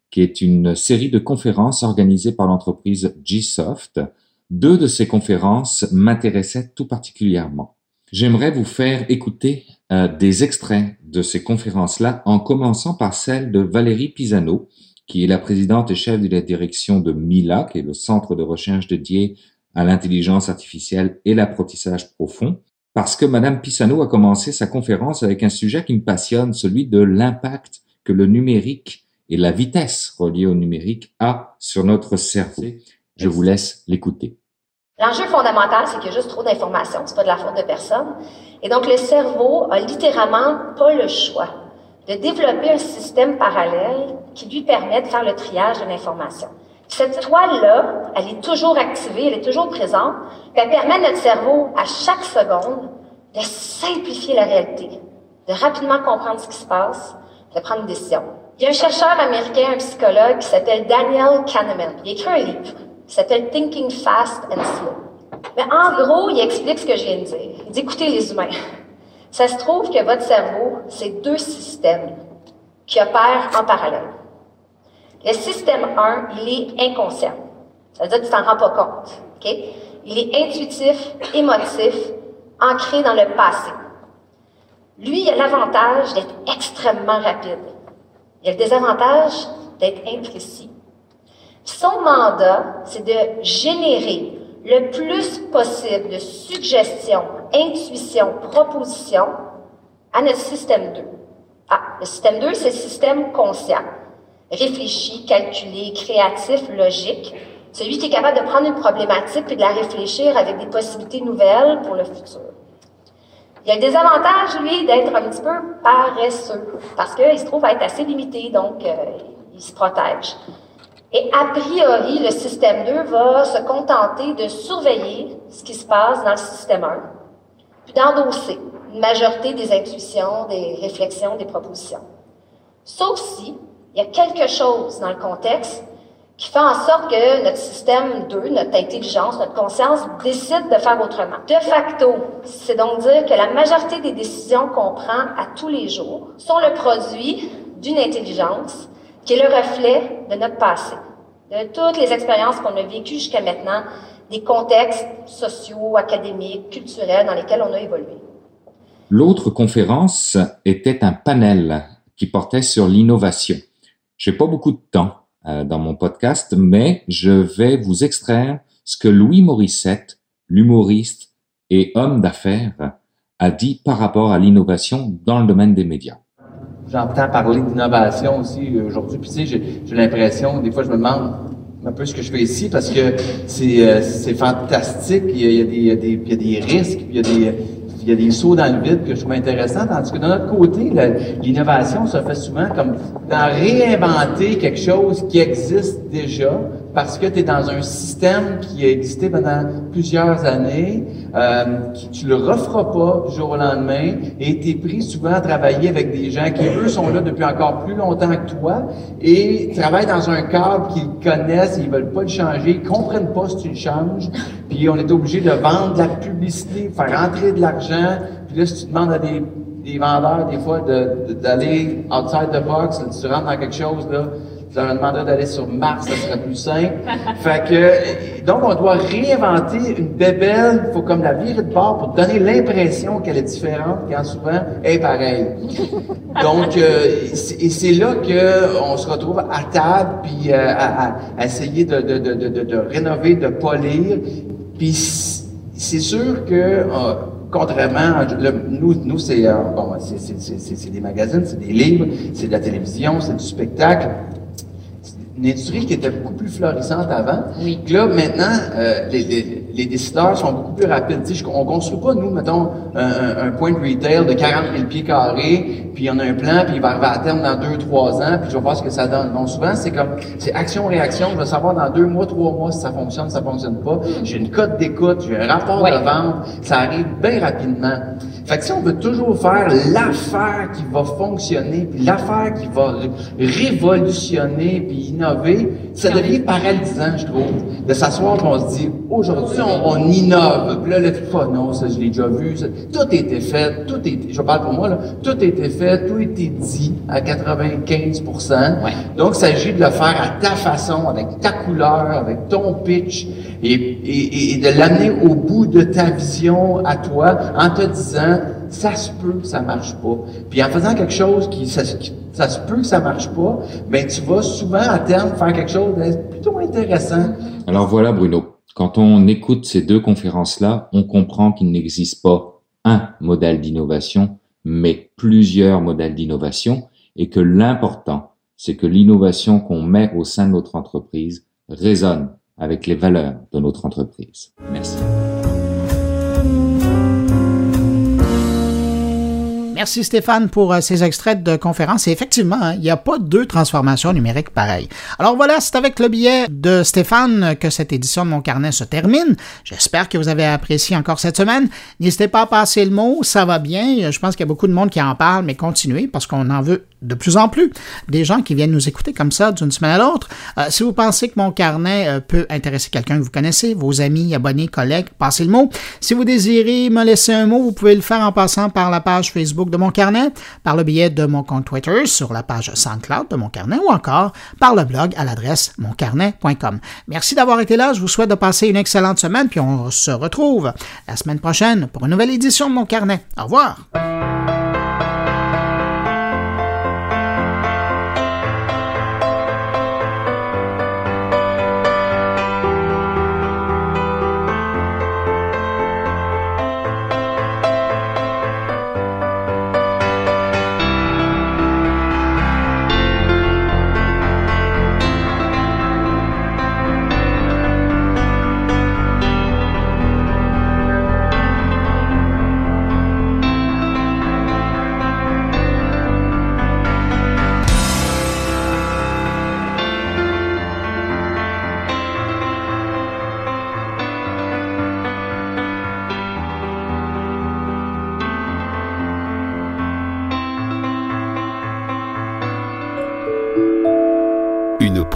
qui est une série de conférences organisées par l'entreprise Gsoft. Deux de ces conférences m'intéressaient tout particulièrement. J'aimerais vous faire écouter euh, des extraits de ces conférences-là, en commençant par celle de Valérie Pisano, qui est la présidente et chef de la direction de MILA, qui est le centre de recherche dédié à l'intelligence artificielle et l'apprentissage profond parce que Madame Pisano a commencé sa conférence avec un sujet qui me passionne, celui de l'impact que le numérique et la vitesse reliée au numérique a sur notre cerveau. Je vous laisse l'écouter. L'enjeu fondamental, c'est qu'il y a juste trop d'informations. C'est pas de la faute de personne. Et donc, le cerveau a littéralement pas le choix de développer un système parallèle qui lui permet de faire le triage de l'information. Cette toile-là, elle est toujours activée, elle est toujours présente, elle permet à notre cerveau, à chaque seconde, de simplifier la réalité, de rapidement comprendre ce qui se passe, de prendre une décision. Il y a un chercheur américain, un psychologue qui s'appelle Daniel Kahneman. Il a écrit un livre qui s'appelle Thinking Fast and Slow. Mais en gros, il explique ce que je viens de dire. Il dit, écoutez les humains, ça se trouve que votre cerveau, c'est deux systèmes qui opèrent en parallèle. Le système 1, il est inconscient. Ça veut dire que tu t'en rends pas compte. Il est intuitif, émotif, ancré dans le passé. Lui, il a l'avantage d'être extrêmement rapide. Il a le désavantage d'être imprécis. Son mandat, c'est de générer le plus possible de suggestions, intuitions, propositions à notre système 2. Ah, le système 2, c'est le système conscient réfléchi, calculé, créatif, logique. Celui qui est capable de prendre une problématique et de la réfléchir avec des possibilités nouvelles pour le futur. Il y a le désavantage, lui, d'être un petit peu paresseux, parce qu'il se trouve à être assez limité, donc euh, il se protège. Et a priori, le système 2 va se contenter de surveiller ce qui se passe dans le système 1, puis d'endosser une majorité des intuitions, des réflexions, des propositions. Sauf si il y a quelque chose dans le contexte qui fait en sorte que notre système 2, notre intelligence, notre conscience décide de faire autrement. De facto, c'est donc dire que la majorité des décisions qu'on prend à tous les jours sont le produit d'une intelligence qui est le reflet de notre passé, de toutes les expériences qu'on a vécues jusqu'à maintenant, des contextes sociaux, académiques, culturels dans lesquels on a évolué. L'autre conférence était un panel qui portait sur l'innovation. J'ai pas beaucoup de temps euh, dans mon podcast, mais je vais vous extraire ce que Louis Morissette, l'humoriste et homme d'affaires, a dit par rapport à l'innovation dans le domaine des médias. J'entends parler d'innovation aussi aujourd'hui, puis tu sais, j'ai l'impression, des fois je me demande un peu ce que je fais ici parce que c'est euh, fantastique, il y, a, il, y a des, il y a des risques, il y a des il y a des sauts dans le vide que je trouve intéressants, tandis que de notre côté, l'innovation se fait souvent comme dans réinventer quelque chose qui existe déjà, parce que tu es dans un système qui a existé pendant plusieurs années, euh, qui, tu le referas pas du jour au lendemain, et tu es pris souvent à travailler avec des gens qui, eux, sont là depuis encore plus longtemps que toi, et travaillent dans un cadre qu'ils connaissent, ils veulent pas le changer, ils comprennent pas si tu le changes, puis on est obligé de vendre de la publicité, faire rentrer de l'argent, puis là, si tu demandes à des, des vendeurs, des fois, d'aller de, outside the box, tu rentres dans quelque chose, là, vous avez demandé d'aller sur Mars, ça serait plus simple. fait que, donc, on doit réinventer une bébelle, il faut comme la virer de bord pour donner l'impression qu'elle est différente quand souvent elle est pareille. Donc, euh, et c'est là qu'on se retrouve à table, puis euh, à, essayer de, rénover, de polir. Puis c'est sûr que... Contrairement, nous, c'est des magazines, c'est des livres, c'est de la télévision, c'est du spectacle une industrie qui était beaucoup plus florissante avant. Oui. Puis là, maintenant, euh, les, les, les, décideurs sont beaucoup plus rapides. Tu sais, on construit pas, nous, mettons, un, un, point de retail de 40 000 pieds carrés, puis on a un plan, puis il va arriver à terme dans deux, trois ans, puis je vais voir ce que ça donne. Donc souvent, c'est comme, c'est action-réaction. Je vais savoir dans deux mois, trois mois si ça fonctionne, si ça fonctionne pas. J'ai une cote d'écoute, j'ai un rapport de vente. Ça arrive bien rapidement. Fait que si on veut toujours faire l'affaire qui va fonctionner, puis l'affaire qui va révolutionner, puis innover, ça devient paralysant, je trouve, de s'asseoir on se dit, aujourd'hui, on, innove. Puis là, le pas, non, ça, je l'ai déjà vu. tout a été fait, tout est, je parle pour moi, là, tout a été fait, tout a été dit à 95 Donc, il s'agit de le faire à ta façon, avec ta couleur, avec ton pitch, et, et, et de l'amener au bout de ta vision à toi, en te disant, ça se peut que ça marche pas. Puis en faisant quelque chose qui ça, ça se peut que ça marche pas, ben tu vas souvent à terme faire quelque chose de plutôt intéressant. Alors voilà Bruno, quand on écoute ces deux conférences-là, on comprend qu'il n'existe pas un modèle d'innovation, mais plusieurs modèles d'innovation et que l'important, c'est que l'innovation qu'on met au sein de notre entreprise résonne avec les valeurs de notre entreprise. Merci. Merci Stéphane pour euh, ces extraits de conférence. Et effectivement, hein, il n'y a pas deux transformations numériques pareilles. Alors voilà, c'est avec le billet de Stéphane que cette édition de Mon Carnet se termine. J'espère que vous avez apprécié encore cette semaine. N'hésitez pas à passer le mot, ça va bien. Je pense qu'il y a beaucoup de monde qui en parle, mais continuez parce qu'on en veut de plus en plus des gens qui viennent nous écouter comme ça d'une semaine à l'autre. Euh, si vous pensez que mon carnet euh, peut intéresser quelqu'un que vous connaissez, vos amis, abonnés, collègues, passez le mot. Si vous désirez me laisser un mot, vous pouvez le faire en passant par la page Facebook de mon carnet, par le biais de mon compte Twitter sur la page SoundCloud de mon carnet ou encore par le blog à l'adresse moncarnet.com. Merci d'avoir été là. Je vous souhaite de passer une excellente semaine puis on se retrouve la semaine prochaine pour une nouvelle édition de mon carnet. Au revoir.